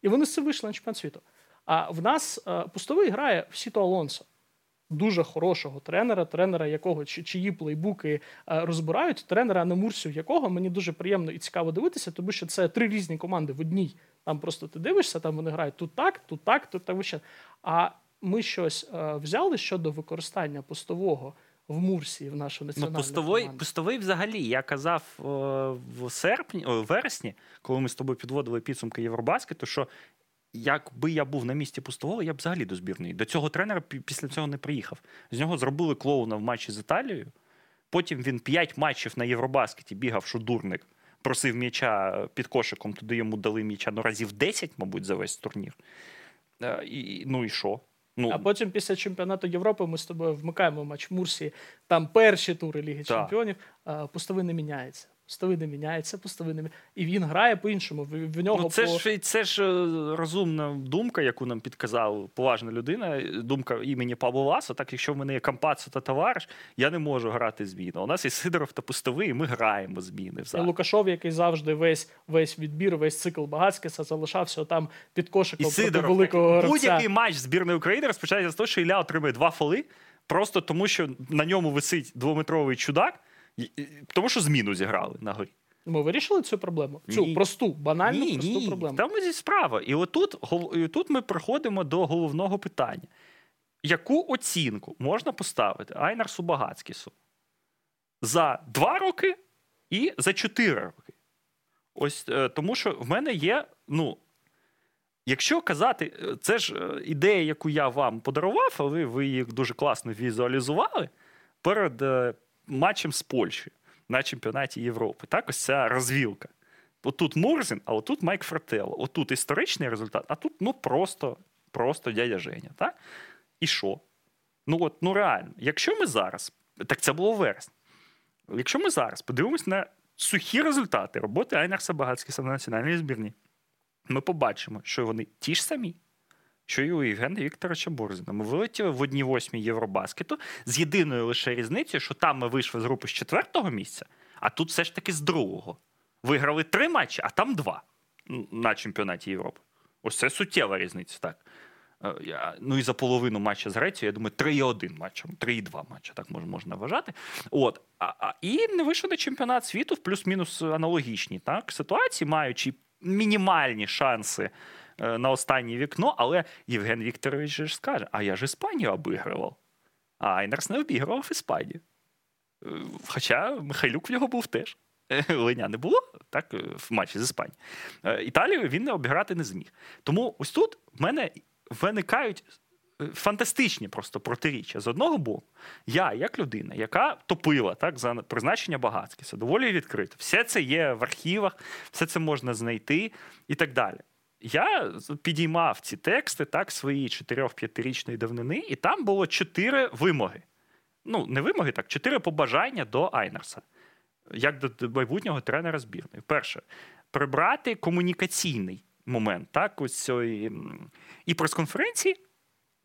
і вони з цим вийшли на чемпіонат світу. А в нас пустовий грає в Сіто Алонсо. Дуже хорошого тренера, тренера, якого чи- чиї плейбуки е, розбирають, тренера на Мурсію, якого мені дуже приємно і цікаво дивитися, тому що це три різні команди в одній. Там просто ти дивишся, там вони грають тут так, тут так, тут так вище. А ми щось е, взяли щодо використання постового в Мурсії в нашу Ну, національну пустовий, команду. пустовий взагалі, я казав е, в серпні, о, вересні, коли ми з тобою підводили підсумки Євробаскету, що якби я був на місці пустового, я б взагалі до збірної. До цього тренера після цього не приїхав. З нього зробили клоуна в матчі з Італією. Потім він п'ять матчів на Євробаскеті бігав, як дурник. Просив м'яча під кошиком, туди йому дали м'яча ну, разів 10, мабуть, за весь турнір. Е, І, ну і що? Ну, А потім після чемпіонату Європи ми з тобою вмикаємо матч Мурсії. Там перші тури Ліги Так. Чемпіонів. а, Пустовий не міняється. Пустовий не міняється, Пустовий. І він грає по-іншому. В, нього Ну, це по... ж це ж е, розумна думка, яку нам підказав поважна людина. Думка імені Пабло Ласо. Так, якщо в мене є Кампацо та товариш, я не можу грати зміну. У нас є Сидоров та пустовий, і ми граємо зміни. І Лукашов, який завжди весь весь відбір, весь цикл Багацькіса залишався там під кошиком І проти Сидоров. великого гравця. Будь-який матч збірної України розпочинається з того, що Ілля отримує два фоли, просто тому що на ньому висить двометровий чудак, тому що зміну зіграли на горі. Ми вирішили цю проблему. Цю Ні. просту, банальну ні, просту ні. проблему. Там ось справа. І отут, і тут ми приходимо до головного питання. Яку оцінку можна поставити Айнарсу Багацькісу за два роки і за чотири роки? Ось е, тому, що в мене є. Ну, якщо казати, е, це ж е, ідея, яку я вам подарував, але ви її дуже класно візуалізували перед матчем з Польщею на чемпіонаті Європи. Так, ось ця розвілка. Отут Мурзин, а отут Майк Фрателло. Отут історичний результат, а тут ну просто, просто дядя Женя. Так? І що? Ну от, ну реально, якщо ми зараз, так це було в вересні. Якщо ми зараз подивимось на сухі результати роботи Айнарса Багацькіса на національній збірні, ми побачимо, що вони ті ж самі, у Євгена Вікторовича Борзина. Ми вилетіли в одній восьмій Євробаскету з єдиною лише різницею, що там ми вийшли з групи з четвертого місця, а тут все ж таки з другого. Виграли три матчі, а там два на чемпіонаті Європи. Ось це суттєва різниця, так. Е, Ну і за половину матча з Грецією, я думаю, 3,1 матчем, 3,2 матча, так мож, можна вважати. От. А, а, і не вийшов на чемпіонат світу в плюс-мінус аналогічні так, ситуації, маючи мінімальні шанси на останнє вікно, але Євген Вікторович же ж скаже: а я ж Іспанію обігрував. А Айнерс не обігрував Іспанію. Е, Хоча Михайлюк в нього був теж. Е, Леня не було так, е, в матчі з Іспанією. Е, Італію він не обіграти не зміг. Тому ось тут в мене виникають е, фантастичні просто протиріччя. З одного боку, я, як людина, яка топила так, за призначення Багацькіса, доволі відкрито. Все це є в архівах, все це можна знайти і так далі. Я підіймав ці тексти так свої 4-5-річної давнини, і там було чотири вимоги. Ну, не вимоги, так, чотири побажання до Айнерса, як до, майбутнього тренера збірної. Перше, прибрати комунікаційний момент, так, ось цієї і прес-конференції,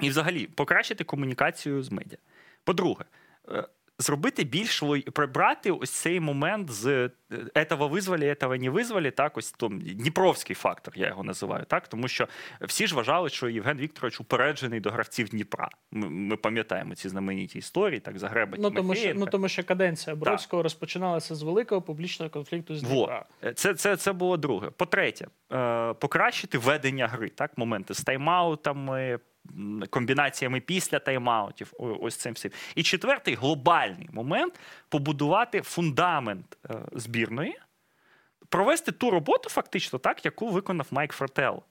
і взагалі покращити комунікацію з медіа. По-друге, е, зробити більш лой- прибрати ось цей момент з е, «этого визвали, этого не визвали, так, ось там Дніпровський фактор, я його називаю, так, тому що всі ж вважали, що Євген Вікторович упереджений до гравців Дніпра. Ми, ми пам'ятаємо ці знамениті історії, так, Загреба Ну тому, що, ну, тому що каденція Бродського розпочиналася з великого публічного конфлікту з Во. Це, це, це було друге. По-третє, е, покращити ведення гри, так, моменти з тайм-аутами, комбінаціями після тайм-аутів, ось цим всім. І четвертий глобальний момент побудувати фундамент е, збірної, провести ту роботу, фактично, так, яку виконав Майк Фрателло.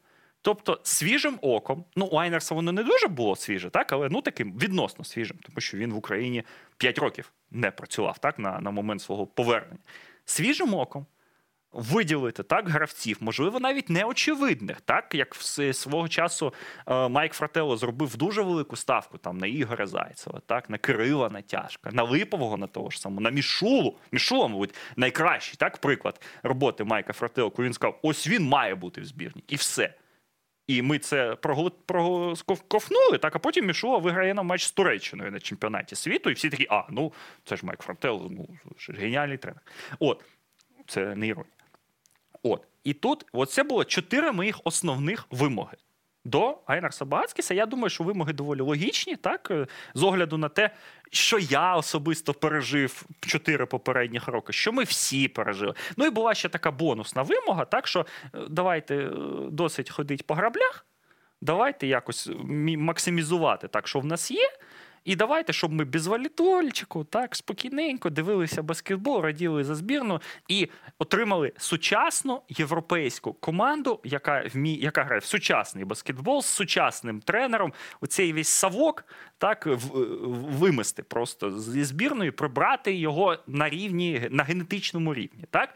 Тобто свіжим оком, ну у Айнерса воно не дуже було свіже, так, але ну таким відносно свіжим, тому що він в Україні 5 років не працював так, на, на момент свого повернення. Свіжим оком виділити так гравців, можливо, навіть неочевидних, так як в свого часу е, Майк Фрателло зробив дуже велику ставку там на Ігоря Зайцева, так на Кирила Натяжка, на Липового на того ж самого, на Мішулу. Мішула, мабуть, найкращий так приклад роботи Майка Фрателло, коли він сказав: ось він має бути в збірні, і все. І ми це прогл- так, а потім Мішула виграє нам матч з Туреччиною на чемпіонаті світу, і всі такі, а, ну, це ж Майк Фрателло, ну, ж геніальний тренер. От, це не іронія. От. І тут от це було чотири моїх основних вимоги. До Айнарса Багацькіса, я думаю, що вимоги доволі логічні, так? е, З огляду на те, що я особисто пережив чотири попередніх роки, що ми всі пережили. Ну і була ще така бонусна вимога, так що е, давайте е, досить ходить по граблях, давайте якось максимізувати так, що в нас є. І давайте, щоб ми без валітольчику, так, спокійненько дивилися баскетбол, раділи за збірну і отримали сучасну європейську команду, яка вмі, яка грає в сучасний баскетбол з сучасним тренером. Оцей весь савок так в- вимести просто зі збірної, прибрати його на рівні, на генетичному рівні. Так?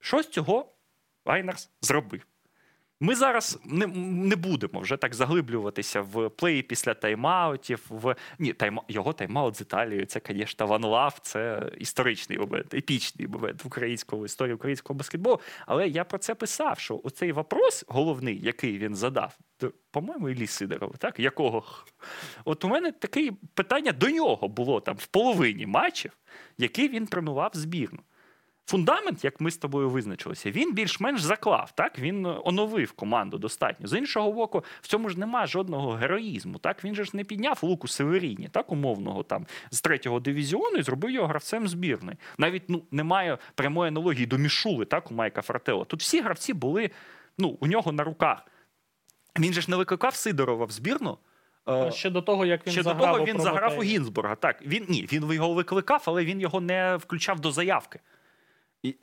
Що з цього Айнерс зробив? Ми зараз не, не будемо вже так заглиблюватися в плеї після тайм-аутів. В ні, тайм його тайм-аут з Італією. Це, звісно, one love, це історичний момент, епічний момент в українському історії українського баскетболу. Але я про це писав, що оцей вопрос головний, який він задав, по-моєму, Іллі Сидорова, так якого от у мене таке питання до нього було там в половині матчів, який він тренував збірну. Фундамент, як ми з тобою визначилися, він більш-менш заклав. Так він оновив команду достатньо. З іншого боку, в цьому ж нема жодного героїзму. Так він же ж не підняв луку Северіні, так умовного там з третього дивізіону і зробив його гравцем збірної. Навіть ну немає прямої аналогії до Мішули, так у Майка Фрателла. Тут всі гравці були ну у нього на руках. Він же ж не викликав Сидорова в збірну. е, Ще до того, як він Ще до заграв того у він заграв у. Гінзбурга. Так, він ні, він його викликав, але він його не включав до заявки.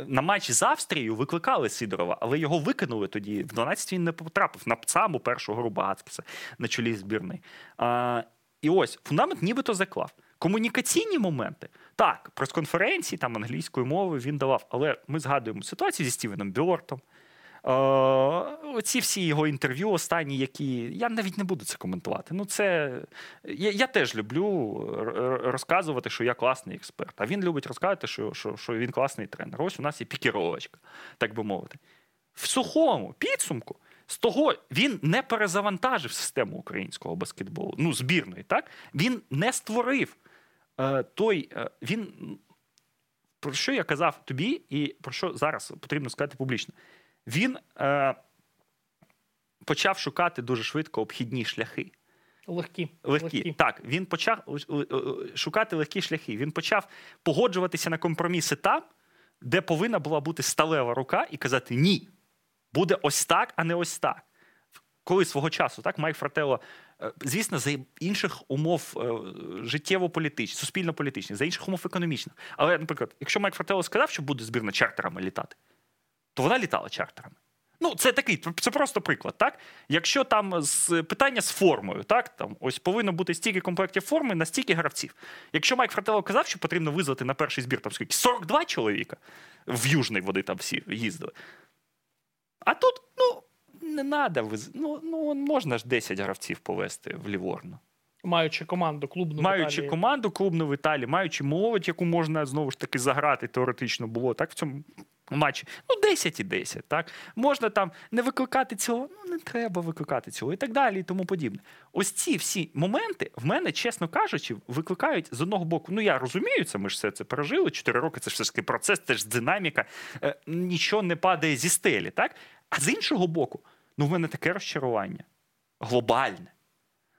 На матчі з Австрією викликали Сидорова, але його викинули тоді. В 12 він не потрапив на саму першу гру Багацькіса на чолі збірної. А, і ось фундамент нібито заклав. Комунікаційні моменти. Так, прес-конференції там англійською мовою він давав, але ми згадуємо ситуацію зі Стівеном Білортом. Е, Оці всі його інтерв'ю останні, які я навіть не буду це коментувати. Ну, це я, я теж люблю розказувати, що я класний експерт. А він любить розказувати, що, що, що він класний тренер. Ось у нас є пікіровочка, так би мовити. В сухому підсумку з того він не перезавантажив систему українського баскетболу, ну, збірної, так? Він не створив е, той. Е, він про що я казав тобі, і про що зараз потрібно сказати публічно. Він е, почав шукати дуже швидко обхідні шляхи. Легкі. Легкі. Так, він почав е, е, шукати легкі шляхи. Він почав погоджуватися на компроміси там, де повинна була бути сталева рука, і казати ні, буде ось так, а не ось так. Коли свого часу, так, Майк Фрателло, е, звісно, за інших умов життєво-політичних, суспільно-політичних, за інших умов економічних. Але, наприклад, якщо Майк Фрателло сказав, що буде збірна чартерами літати, то вона літала чартерами. Ну, це такий, це просто приклад, так? Якщо там з питання з формою, так там ось повинно бути стільки комплектів форми на стільки гравців. Якщо Майк Фрателло казав, що потрібно визвати на перший збір там скільки 42 чоловіка в Южний води там всі їздили. А тут, ну, не треба, ну, ну можна ж 10 гравців повезти в Ліворно. Маючи команду клубну. в маючи Італії. команду клубну в Італії, маючи молодь, яку можна знову ж таки заграти, теоретично було так в цьому матчі. Ну, 10 і 10, так? Можна там не викликати цього, ну не треба викликати цього, і так далі, і тому подібне. Ось ці всі моменти в мене, чесно кажучи, викликають з одного боку. Ну, я розумію, це ми ж все це пережили. 4 роки це ж все ж таки процес, це ж динаміка, е, нічого не падає зі стелі, так? А з іншого боку, ну в мене таке розчарування глобальне.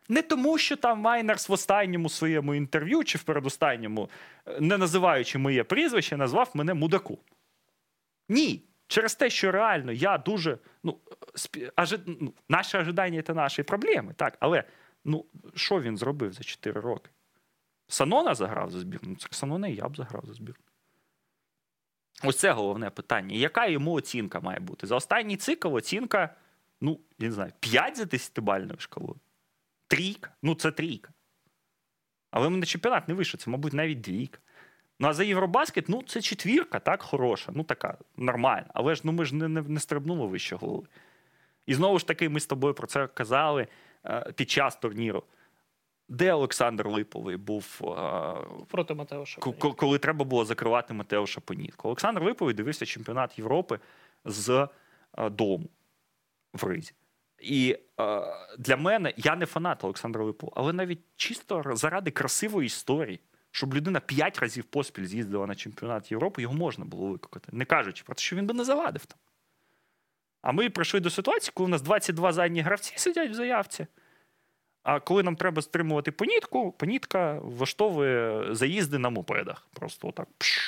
Не тому, що там Майнерс в останньому своєму інтерв'ю чи в передостанньому, е, не називаючи моє прізвище, назвав мене мудаком. Ні. Через те, що реально я дуже. Ну, спі- ажи, ну, наші ожидання це наші проблеми, так. Але ну, що він зробив за 4 роки? Санона заграв за збірну? Ну, Це Санона і я б заграв за збірну. Ось це головне питання. Яка йому оцінка має бути? За останній цикл оцінка, ну, я не знаю, 5 за 10-бальною шкалою. Трійка. Ну, це трійка. Але ми на чемпіонат не вийшов, це, мабуть, навіть двійка. Ну, а за Євробаскет, ну, це четвірка, так, хороша, ну така, нормальна. Але ж ну, ми ж не, не, не стрибнули вище голови. І знову ж таки, ми з тобою про це казали е, під час турніру. Де Олександр Липовий був, е, проти Матеуша. ко- ко- коли треба було закривати Матеуша Понітко? Олександр Липовий дивився чемпіонат Європи з е, дому в Ризі. І е, для мене я не фанат Олександра Липова, але навіть чисто заради красивої історії, щоб людина п'ять разів поспіль з'їздила на чемпіонат Європи, його можна було викликати, не кажучи про те, що він би не завадив там. А ми прийшли до ситуації, коли у нас 22 задні гравці сидять в заявці. А коли нам треба стримувати понітку, понітка влаштовує заїзди на мопедах. Просто пш.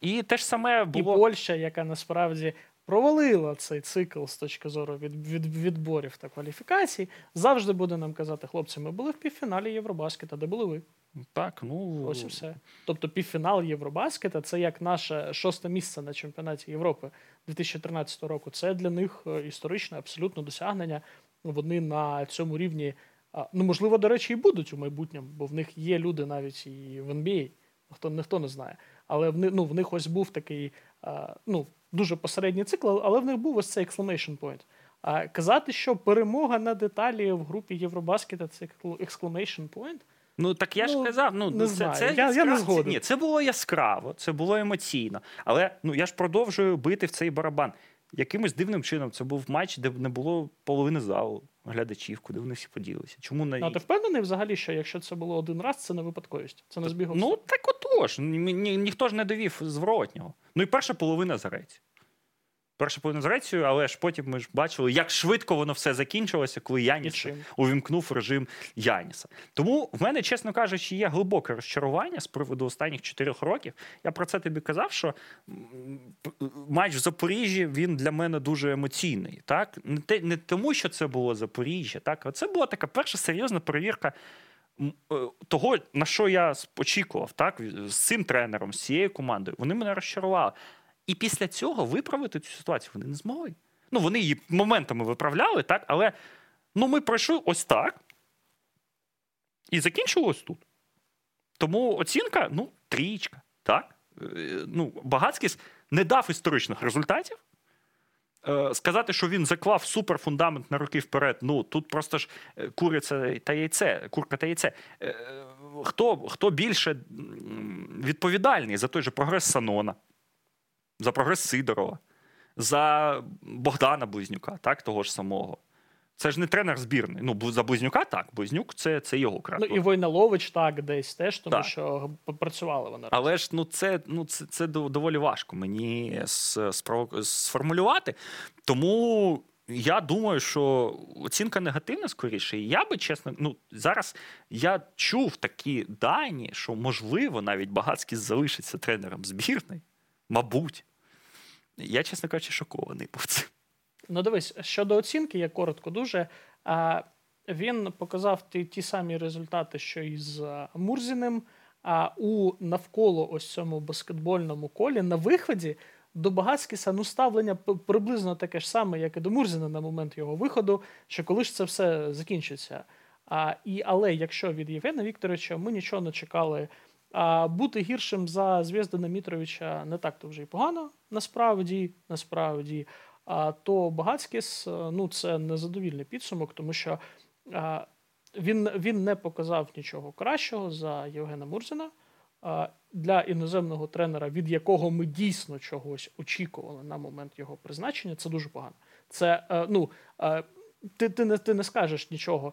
І те ж саме І. Польща, яка насправді провалила цей цикл з точки зору від, від, відборів та кваліфікацій, завжди буде нам казати, хлопці, ми були в півфіналі Євробаскета, де були ви? Так, ну, Ось і все. Тобто півфінал Євробаскета це як наше шосте місце на чемпіонаті Європи 2013 року. Це для них е, історичне абсолютно досягнення. Вони на цьому рівні, ну можливо, до речі, і будуть у майбутньому, бо в них є люди навіть і в NBA. Хто ніхто не знає. Але в них, ну, в них ось був такий, ну, дуже посередній цикл, але в них був ось цей exclamation point. А казати, що перемога на деталі в групі Євробаскета це exclamation point. Ну так я Ну, ж казав, ну не це, знаю. це Я- я не згоден. Ні, це було яскраво, це було емоційно. Але ну я ж продовжую бити в цей барабан. Якимось дивним чином це був матч, де не було половини залу глядачів, куди вони всі поділися. Чому на Ну, а ти впевнений взагалі, що якщо це було один раз, це не випадковість? Це не збіг ну так отож, ні, ні, ніхто ж не довів зворотнього. Ну і перша половина з Греції. Перша половина з Грецією, але ж потім ми ж бачили, як швидко воно все закінчилося, коли Яніс увімкнув режим Яніса. Тому в мене, чесно кажучи, є глибоке розчарування з приводу останніх чотирьох років. Я про це тобі казав, що матч в Запоріжжі він для мене дуже емоційний. Так? Не, те, не тому, що це було Запоріжжя, так? а це була така перша серйозна перевірка. е, Того, на що я очікував, так, з цим тренером, з цією командою, вони мене розчарували. І після цього виправити цю ситуацію вони не змогли. Ну, вони її моментами виправляли, так, але ну, ми пройшли ось так. І закінчили ось тут. Тому оцінка, ну, трієчка, так? Е, Ну, Багацькіс не дав історичних результатів. Е, Сказати, що він заклав суперфундамент на роки вперед, ну тут просто ж е, куриця та яйце, курка та яйце. Хто, хто більше відповідальний за той же прогрес Санона, за прогрес Сидорова, за Богдана Близнюка, так, того ж самого. Це ж не тренер збірної. Ну, за Близнюка так. Близнюк це, це його Ну і Войналович так десь теж, тому Так. що попрацювали вони. Але ж ну це, ну, це, це доволі важко мені сформулювати. Тому я думаю, що оцінка негативна скоріше. І я би чесно, ну зараз я чув такі дані, що можливо навіть Багацький залишиться тренером збірної. Мабуть. Я, чесно кажучи, шокований був цим. Ну, дивись, щодо оцінки, я коротко дуже. А, він показав ті, ті самі результати, що і з Мурзіним. А у навколо ось цьому баскетбольному колі на виході до Багацькіса ну, ставлення приблизно таке ж саме, як і до Мурзіна на момент його виходу, що коли ж це все закінчиться. А, і, але якщо від Євгена Вікторовича ми нічого не чекали. А бути гіршим за Звєздана Мітровича не так то вже й погано, насправді, насправді. А то Багацькіс, е, ну це незадовільний підсумок, тому що а, він, він не показав нічого кращого за Євгена Мурзина. А, для іноземного тренера, від якого ми дійсно чогось очікували на момент його призначення, це дуже погано. Це е, ну. е, ти, ти, не, ти не скажеш нічого.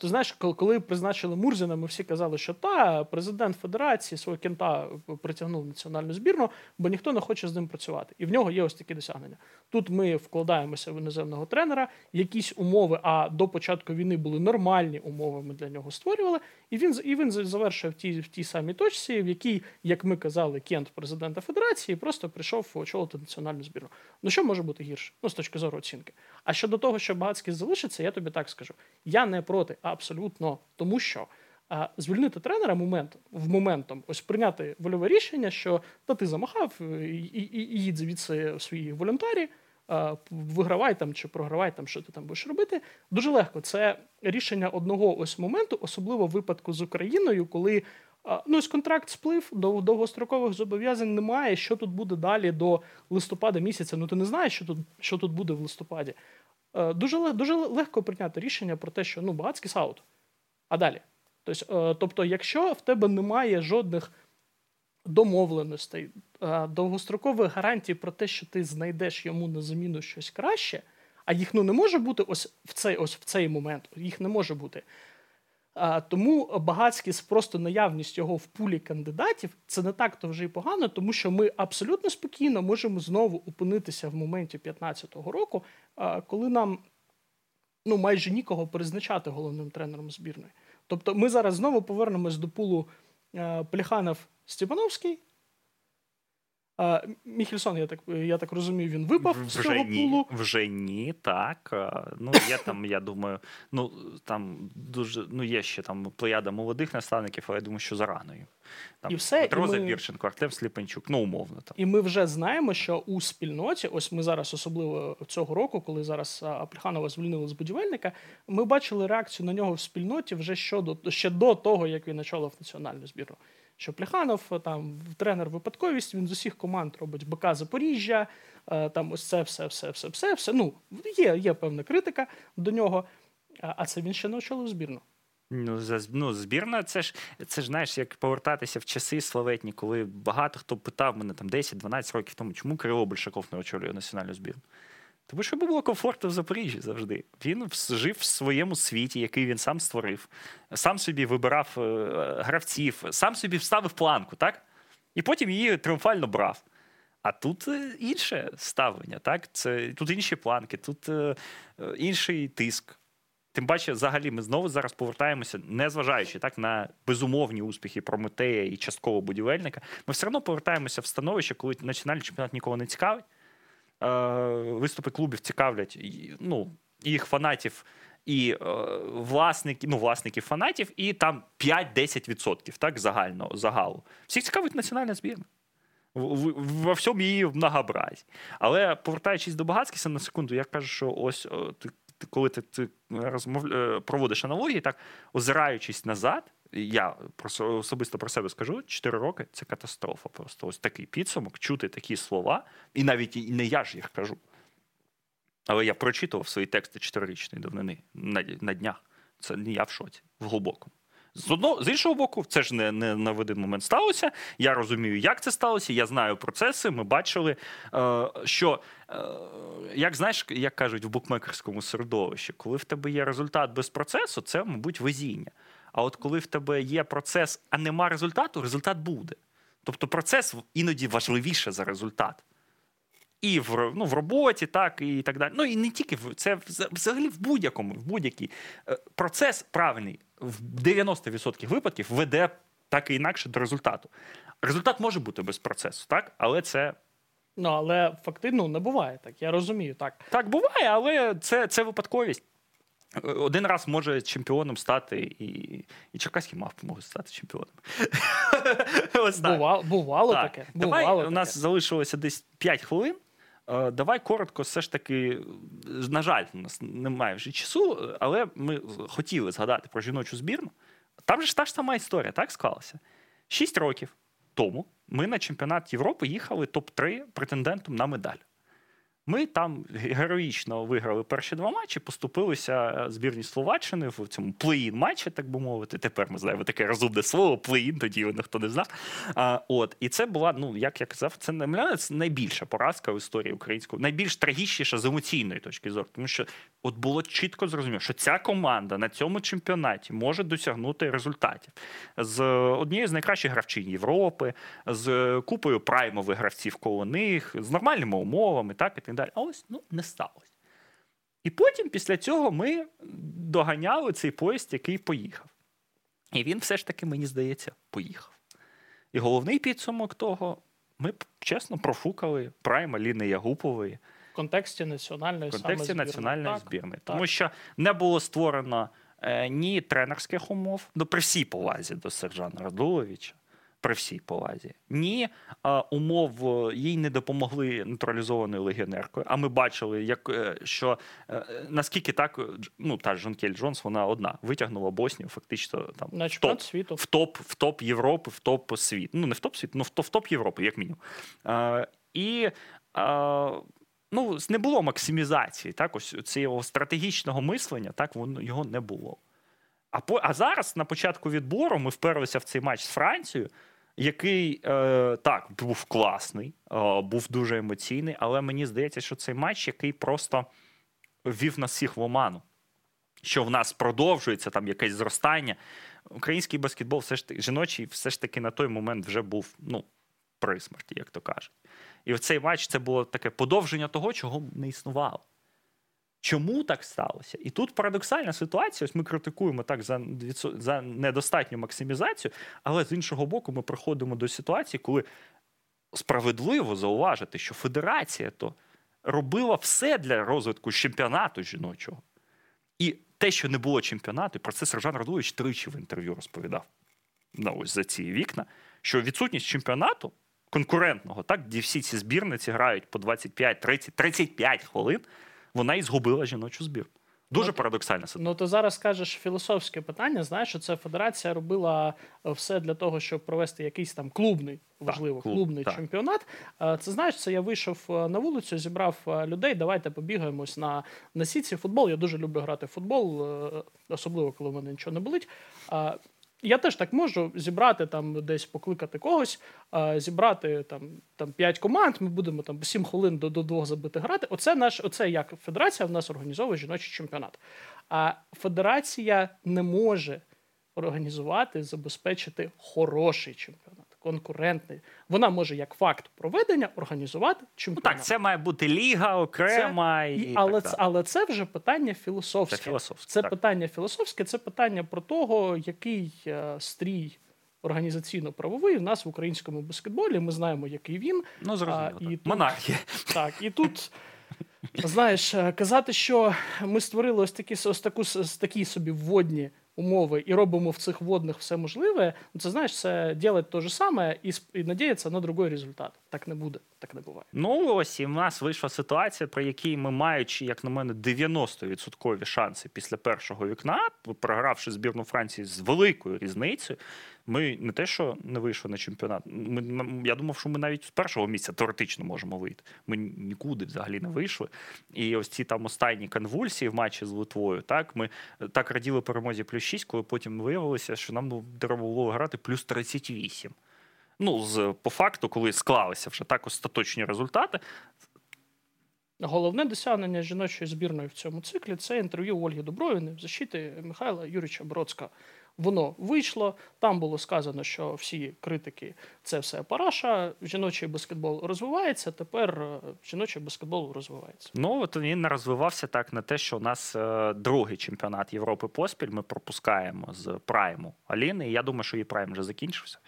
Ти знаєш, коли, призначили Мурзіна, ми всі казали, що та президент Федерації свого кента притягнув національну збірну, бо ніхто не хоче з ним працювати. І в нього є ось такі досягнення. Тут ми вкладаємося в іноземного тренера, якісь умови, а до початку війни були нормальні умови. Ми для нього створювали. І він і він завершив в тій в тій самій точці, в якій, як ми казали, кент президента Федерації просто прийшов очолити національну збірну. Ну що може бути гірше? Ну з точки зору оцінки. А щодо того, що Багацький залишиться, я тобі так скажу. Я не проти абсолютно, тому що. А звільнити тренера момент в моментом ось прийняти вольове рішення, що та ти замахав і, і, і їдь звідси в своїй волонтарі, а, вигравай там чи програвай там, що ти там будеш робити. Дуже легко. Це рішення одного ось моменту, особливо в випадку з Україною, коли ну ось контракт сплив, дов- довгострокових зобов'язань немає. Що тут буде далі до листопада місяця? Ну ти не знаєш, що тут що тут буде в листопаді. Е, Дуже дуже легко прийняти рішення про те, що ну багатський саут. А далі. Тобто, е, тобто, якщо в тебе немає жодних домовленостей, е, довгострокових гарантій про те, що ти знайдеш йому на заміну щось краще, а їх ну не може бути ось в цей, ось в цей момент, їх не може бути. Тому Багацькіс просто наявність його в пулі кандидатів це не так то вже й погано, тому що ми абсолютно спокійно можемо знову опинитися в моменті 15-го року, коли нам ну майже нікого призначати головним тренером збірної. Тобто ми зараз знову повернемось до пулу е, Плеханов Степановський. Е, Міхельсон, я так, я так розумію, він випав з цього ні, пулу. вже ні, так. А, Ну, є там, я думаю, ну там дуже ну є ще там плеяда молодих наставників, але я думаю, що зарано їм. Там І все, Петро і ми- Забірченко, Артем Сліпенчук, ну умовно там. І ми вже знаємо, що у спільноті, ось ми зараз, особливо цього року, коли зараз а, Плеханова звільнили з будівельника, ми бачили реакцію на нього в спільноті вже щодо ще до того, як він очолив національну збірну. Що Плеханов е, там тренер випадковість, він з усіх команд робить БК Запоріжжя, е, там ось це все, все, все, все, все. Ну, є, є певна критика до нього, а це він ще не очолив збірну. Ну, за, ну, збірна, це ж, це ж знаєш, як повертатися в часи славетні, коли багато хто питав мене там 10-12 років тому, чому Кирило Большаков не очолює національну збірну. Тому що було комфортно в Запоріжжі завжди. Він жив в своєму світі, який він сам створив, сам собі вибирав е, гравців, сам собі вставив планку, так? І потім її тріумфально брав. А тут е, інше ставлення, так? Це, Тут інші планки, тут е, е, інший тиск. Тим паче, взагалі, ми знову зараз повертаємося, незважаючи так на безумовні успіхи Прометея і частково будівельника. Ми все одно повертаємося в становище, коли національний чемпіонат нікого не цікавить. Е, виступи клубів цікавлять ну, їх фанатів, і е, власників, ну, власників фанатів, і там 5-10% так, загального загалу. Всіх цікавить національна збірна. Во всьому її многообразі. Але повертаючись до Багацькіса на секунду, я кажу, що ось ти, ти, коли ти, ти розмов... е, проводиш аналогії, так озираючись назад, я про- особисто про себе скажу: 4 роки це катастрофа. Просто ось такий підсумок, чути такі слова, і навіть не я ж їх кажу. Але я прочитував свої тексти чотирирічної давнини на, на днях. Це не я в шоці, в глибокому. З одного з іншого боку, це ж не, не на один момент сталося. Я розумію, як це сталося. Я знаю процеси. Ми бачили, е, що е, як знаєш, як кажуть в букмекерському середовищі, коли в тебе є результат без процесу, це, мабуть, везіння. А от коли в тебе є процес, а нема результату, результат буде. Тобто процес іноді важливіше за результат. І в, ну, в роботі, так, і так далі. Ну і не тільки в це взагалі в будь-якому, в будь-який Е, процес правильний в 90% випадків веде так і інакше до результату. Результат може бути без процесу, так? Але це Ну, але фактично не буває так. Я розумію, так. так буває, але це, це випадковість. Один раз може чемпіоном стати, і, і черкаські мавпи можуть стати чемпіоном. [laughs] Ось так. Бувало, бувало Так, таке. Давай, Бувало у нас таке. залишилося десь 5 хвилин. Е, Давай коротко, все ж таки, на жаль, у нас немає вже часу, але ми хотіли згадати про жіночу збірну. Там же ж та ж сама історія, так склалася. Шість років тому ми на чемпіонат Європи їхали топ-3 претендентом на медаль. Ми там героїчно виграли перші два матчі, поступилися збірні Словаччини в цьому плей-ін матчі, так би мовити. Тепер ми знаємо таке розумне слово плей-ін, тоді його ніхто не знав. А, от, і це була, ну як я казав, це не мене найбільша поразка в історії українського, найбільш трагічніша з емоційної точки зору. Тому що от було чітко зрозуміло, що ця команда на цьому чемпіонаті може досягнути результатів з однією з найкращих гравчин Європи, з купою праймових гравців коло них, з нормальними умовами, так і так далі. А ось ну не сталося. І потім, після цього, ми доганяли цей поїзд, який поїхав. І він все ж таки, мені здається, поїхав. І головний підсумок того, ми чесно профукали прайм Аліни Ягупової В контексті національної в контексті саме національної Так, збірної. так. Тому що не було створено е, ні тренерських умов, ну, при всій повазі до Сержана Радуловича, при всій повазі, ні е, умов е, їй не допомогли нейтралізованою легіонеркою. А ми бачили, як, е, що е, наскільки так, е, ну, та Жонкель Джонс, вона одна витягнула Боснію фактично там На в топ світу. в топ, в топ Європи, в топ світу. Ну, не в топ світу, ну в топ, в топ Європи, як мінімум. А, і а, ну, не було максимізації, так, ось цього стратегічного мислення, так, воно, його не було. А, по, а зараз, на початку відбору, ми вперлися в цей матч з Францією, який е, так був класний, е, був дуже емоційний, але мені здається, що цей матч, який просто ввів нас всіх в оману. Що в нас продовжується там якесь зростання. Український баскетбол, все ж жіночий, все ж таки на той момент вже був ну, при смерті, як то кажуть. І цей матч це було таке подовження того, чого не існувало. Чому так сталося? І тут парадоксальна ситуація. Ось ми критикуємо так за, за недостатню максимізацію, але з іншого боку, ми приходимо до ситуації, коли справедливо зауважити, що федерація то робила все для розвитку чемпіонату жіночого. І те, що не було чемпіонату, і про це Сержан Радулович тричі в інтерв'ю розповідав на ось за ці вікна, що відсутність чемпіонату конкурентного, так, де всі ці збірниці грають по 25, 30, 35 хвилин, вона і згубила жіночу збірну. Дуже Ну, парадоксальна ситуація. Ну, то зараз скажеш філософське питання. Знаєш, що це федерація робила е, все для того, щоб провести якийсь там клубний, важливо, клуб, клубний так. чемпіонат. Е, Це знаєш, це я вийшов е, на вулицю, зібрав людей. Давайте побігаємось на, на сітці. Футбол. Я дуже люблю грати в футбол, особливо коли в мене нічого не болить. Я теж так можу зібрати там десь покликати когось, зібрати там, там 5 команд. Ми будемо там 7 хвилин до, до двох забити грати. Оце наш, оце як федерація в нас організовує жіночий чемпіонат. А федерація не може організувати, забезпечити хороший чемпіонат, конкурентний. Вона може як факт проведення організувати Ну чемпіонат. так, це має бути ліга окрема. Це- і, і, але, так це, але це вже питання філософське. Це філософське, Це так. питання філософське, це питання про того, який е, стрій організаційно-правовий в нас в українському баскетболі. Ми знаємо, який він. Ну, зрозуміло. А, так. і тут- Монархія. Так, і тут. Знаєш, е, казати, що ми створили ось такі ось таку с- такі собі вводні умови і робимо в цих водних все можливе. Ну це знаєш, це робити те ж саме і, і надіятися на другий результат. Так не буде, так не буває. Ну ось і в нас вийшла ситуація, при якій ми, маючи, як на мене, 90% шанси після першого вікна, програвши збірну Франції з великою різницею, ми не те, що не вийшли на чемпіонат. Ми, я думав, що ми навіть з першого місця теоретично можемо вийти. Ми нікуди взагалі не вийшли. І ось ці там останні конвульсії в матчі з Литвою, так ми так раділи перемозі плюс 6, коли потім виявилося, що нам треба було грати плюс 38. Ну, з по факту, коли склалися вже так остаточні результати, Головне досягнення жіночої збірної в цьому циклі це інтерв'ю Ольги Добровіни в защиті Михайла Юрійовича Бродського. Воно вийшло. Там було сказано, що всі критики це все параша. Жіночий баскетбол розвивається. Тепер е, жіночий баскетбол розвивається. Ну от він не розвивався так на те, що у нас е, другий чемпіонат Європи поспіль. Ми пропускаємо з прайму Аліни. І я думаю, що її прайм вже закінчився.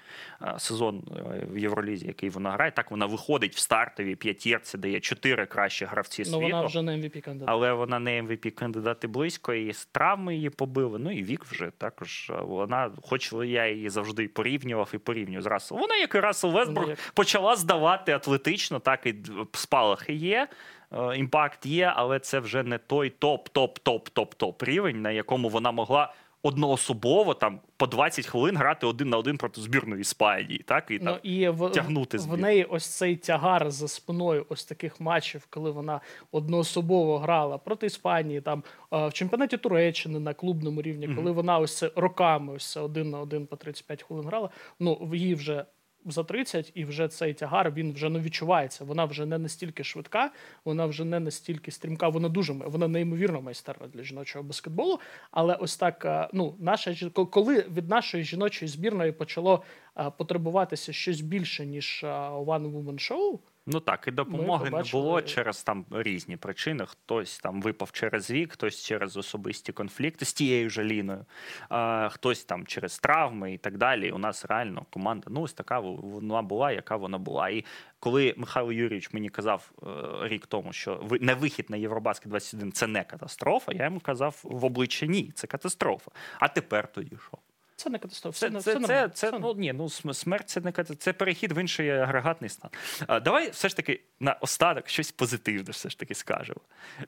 Е, сезон е, в Євролізі, який вона грає. Так вона виходить в стартовій п'ятірці, де є чотири кращі гравці Ну вона вже не MVP кандидат. Але вона не MVP кандидат і близько, і травми її побили. Ну і вік вже також. Вона, хоч я її завжди порівнював і порівнюю з Рассел. Вона, як і Рассел Весбрук, почала здавати атлетично, так і спалахи є. е, Імпакт є, але це вже не той топ, топ, топ, топ, топ рівень, на якому вона могла одноособово там по 20 хвилин грати один на один проти збірної Іспанії. Так і Ну там і в, тягнути в неї ось цей тягар за спиною ось таких матчів, коли вона одноособово грала проти Іспанії, там е, в чемпіонаті Туреччини на клубному рівні, коли вона ось це роками ось це один на один по 35 хвилин грала. Ну в її вже. За 30, і вже цей тягар він вже не відчувається. Вона вже не настільки швидка, вона вже не настільки стрімка. Вона дуже вона неймовірно майстерна для жіночого баскетболу. Але ось так, е, ну наша коли від нашої жіночої збірної почало е, потребуватися щось більше ніж е, One Woman Show, Ну так, і допомоги не було через там різні причини. Хтось там випав через вік, хтось через особисті конфлікти з тією ж Аліною, а, хтось там через травми і так далі. У нас реально команда ну ось така вона була, яка вона була. І коли Михайло Юрійович мені казав е, рік тому, що не вихід на Євробаскет 21 це не катастрофа, я йому казав в обличчя ні, це катастрофа. А тепер тоді що? Це не катастрофа. Це, Це, це, це, нормально, це, ну, ні, ну, смерть це не катастрофа. це перехід в інший агрегатний стан. А, давай все ж таки на остаток щось позитивне все ж таки скажемо.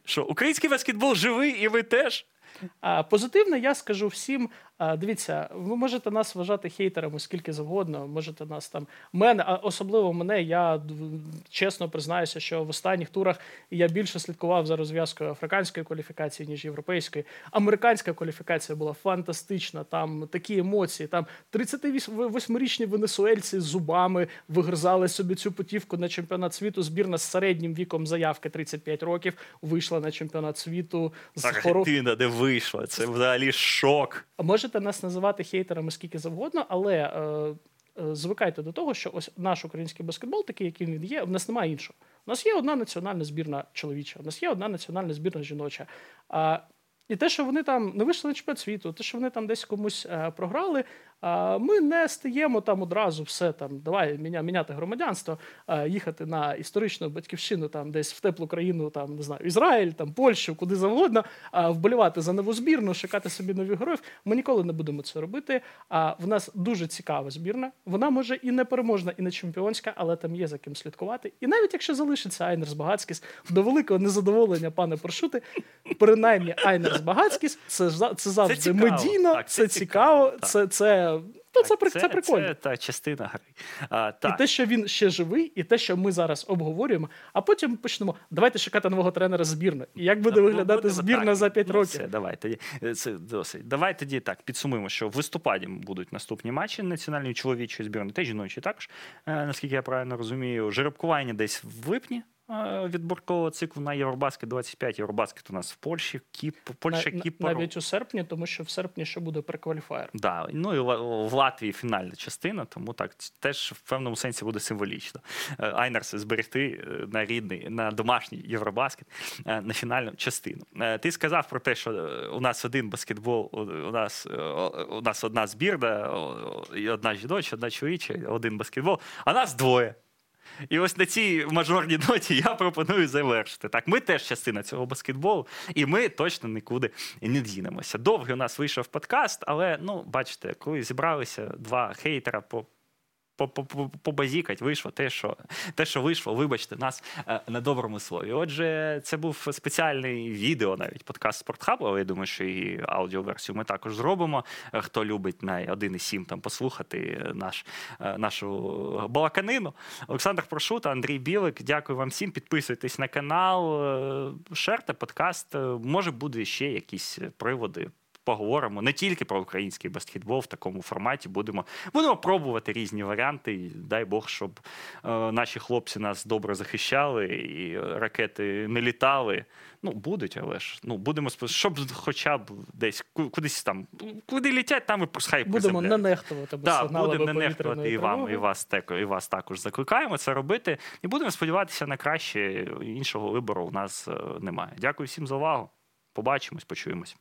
Що український баскетбол живий, і ви теж. А позитивно я скажу всім. Дивіться, ви можете нас вважати хейтерами скільки завгодно. Можете нас там мене, а особливо мене. Я чесно признаюся, що в останніх турах я більше слідкував за розв'язкою африканської кваліфікації, ніж європейської. Американська кваліфікація була фантастична. Там такі емоції. Там 38-річні венесуельці з зубами вигризали собі цю путівку на чемпіонат світу. Збірна з середнім віком заявки 35 років вийшла на чемпіонат світу з хоро- де вийшла. Це взагалі шок. а Можете нас називати хейтерами скільки завгодно, але е, е, звикайте до того, що ось наш український баскетбол, такий, який він є, в нас немає іншого. У нас є одна національна збірна чоловіча, у нас є одна національна збірна жіноча. А, і те, що вони там не вийшли на чемпіонат світу, те, що вони там десь комусь е, програли, ми не стаємо там одразу все там, давай міня, міняти громадянство, їхати на історичну батьківщину, там десь в теплу країну, там не знаю, Ізраїль, там Польщу, куди завгодно, вболівати за нову збірну, шукати собі нових героїв. Ми ніколи не будемо це робити. А в нас дуже цікава збірна. Вона може і не переможна, і не чемпіонська, але там є за ким слідкувати. І навіть якщо залишиться Айнерс Багацькіс, до великого незадоволення, пане Паршути, принаймні Айнерс Айнерс Багацькіс, це, це завжди цікаво. медійно, Так, це, це цікаво, цікаво, це, це, ну, це, при- це прикольно. Це та частина гри. А, так. І те, що він ще живий, і те, що ми зараз обговорюємо, а потім почнемо. Давайте шукати нового тренера збірної. І як буде Ну, виглядати будемо збірна так. за 5 Ну, років? Все, давай тоді. Е, Це досить. Давай тоді так підсумуємо, що в листопаді будуть наступні матчі національної чоловічої збірної та жіночої також, е, наскільки я правильно розумію. Жеребкування десь в липні. Відборкового циклу на Євробаскет 25. Євробаскет у нас в Польщі, Кіп, Польща, На- Кіпр. навіть у серпні, тому що в серпні ще буде прекваліфаєр. Да, ну і в Латвії фінальна частина, тому так теж в певному сенсі буде символічно. Е, Айнерс зберегти е, на рідний, на домашній Євробаскет е, на фінальну частину. Ти сказав про те, що у нас один баскетбол, у нас, у нас одна збірна, одна жіноча, одна чоловіча, один баскетбол, а нас двоє. І ось на цій мажорній ноті я пропоную завершити. Так, ми теж частина цього баскетболу, і ми точно нікуди не дінемося. Довгий у нас вийшов подкаст, але ну, бачите, коли зібралися два хейтера по. По- по- по- Побазікать вийшло те, що те, що вийшло, вибачте нас е, на доброму слові. Отже, це був спеціальний відео, навіть подкаст Спортхабу, але я думаю, що і аудіоверсію ми також зробимо. Е, Хто любить на 1,7 там послухати наш, е, нашу балаканину. Олександр Прошута, Андрій Білик. Дякую вам всім. Підписуйтесь на канал, шерте подкаст. Може, буде ще якісь приводи. Поговоримо не тільки про український баскетбол в такому форматі. Будемо, будемо пробувати різні варіанти. І дай Бог, щоб е, наші хлопці нас добре захищали і ракети не літали. Ну, будуть, але ж ну будемо щоб хоча б десь кудись там, куди літять, там і хай Будемо не нехтувати сигналами будемо не нехтувати і вам, і вас, теко- і вас також закликаємо це робити. І будемо сподіватися на краще. Іншого вибору у нас е, немає. Дякую всім за увагу. Побачимось, почуємось.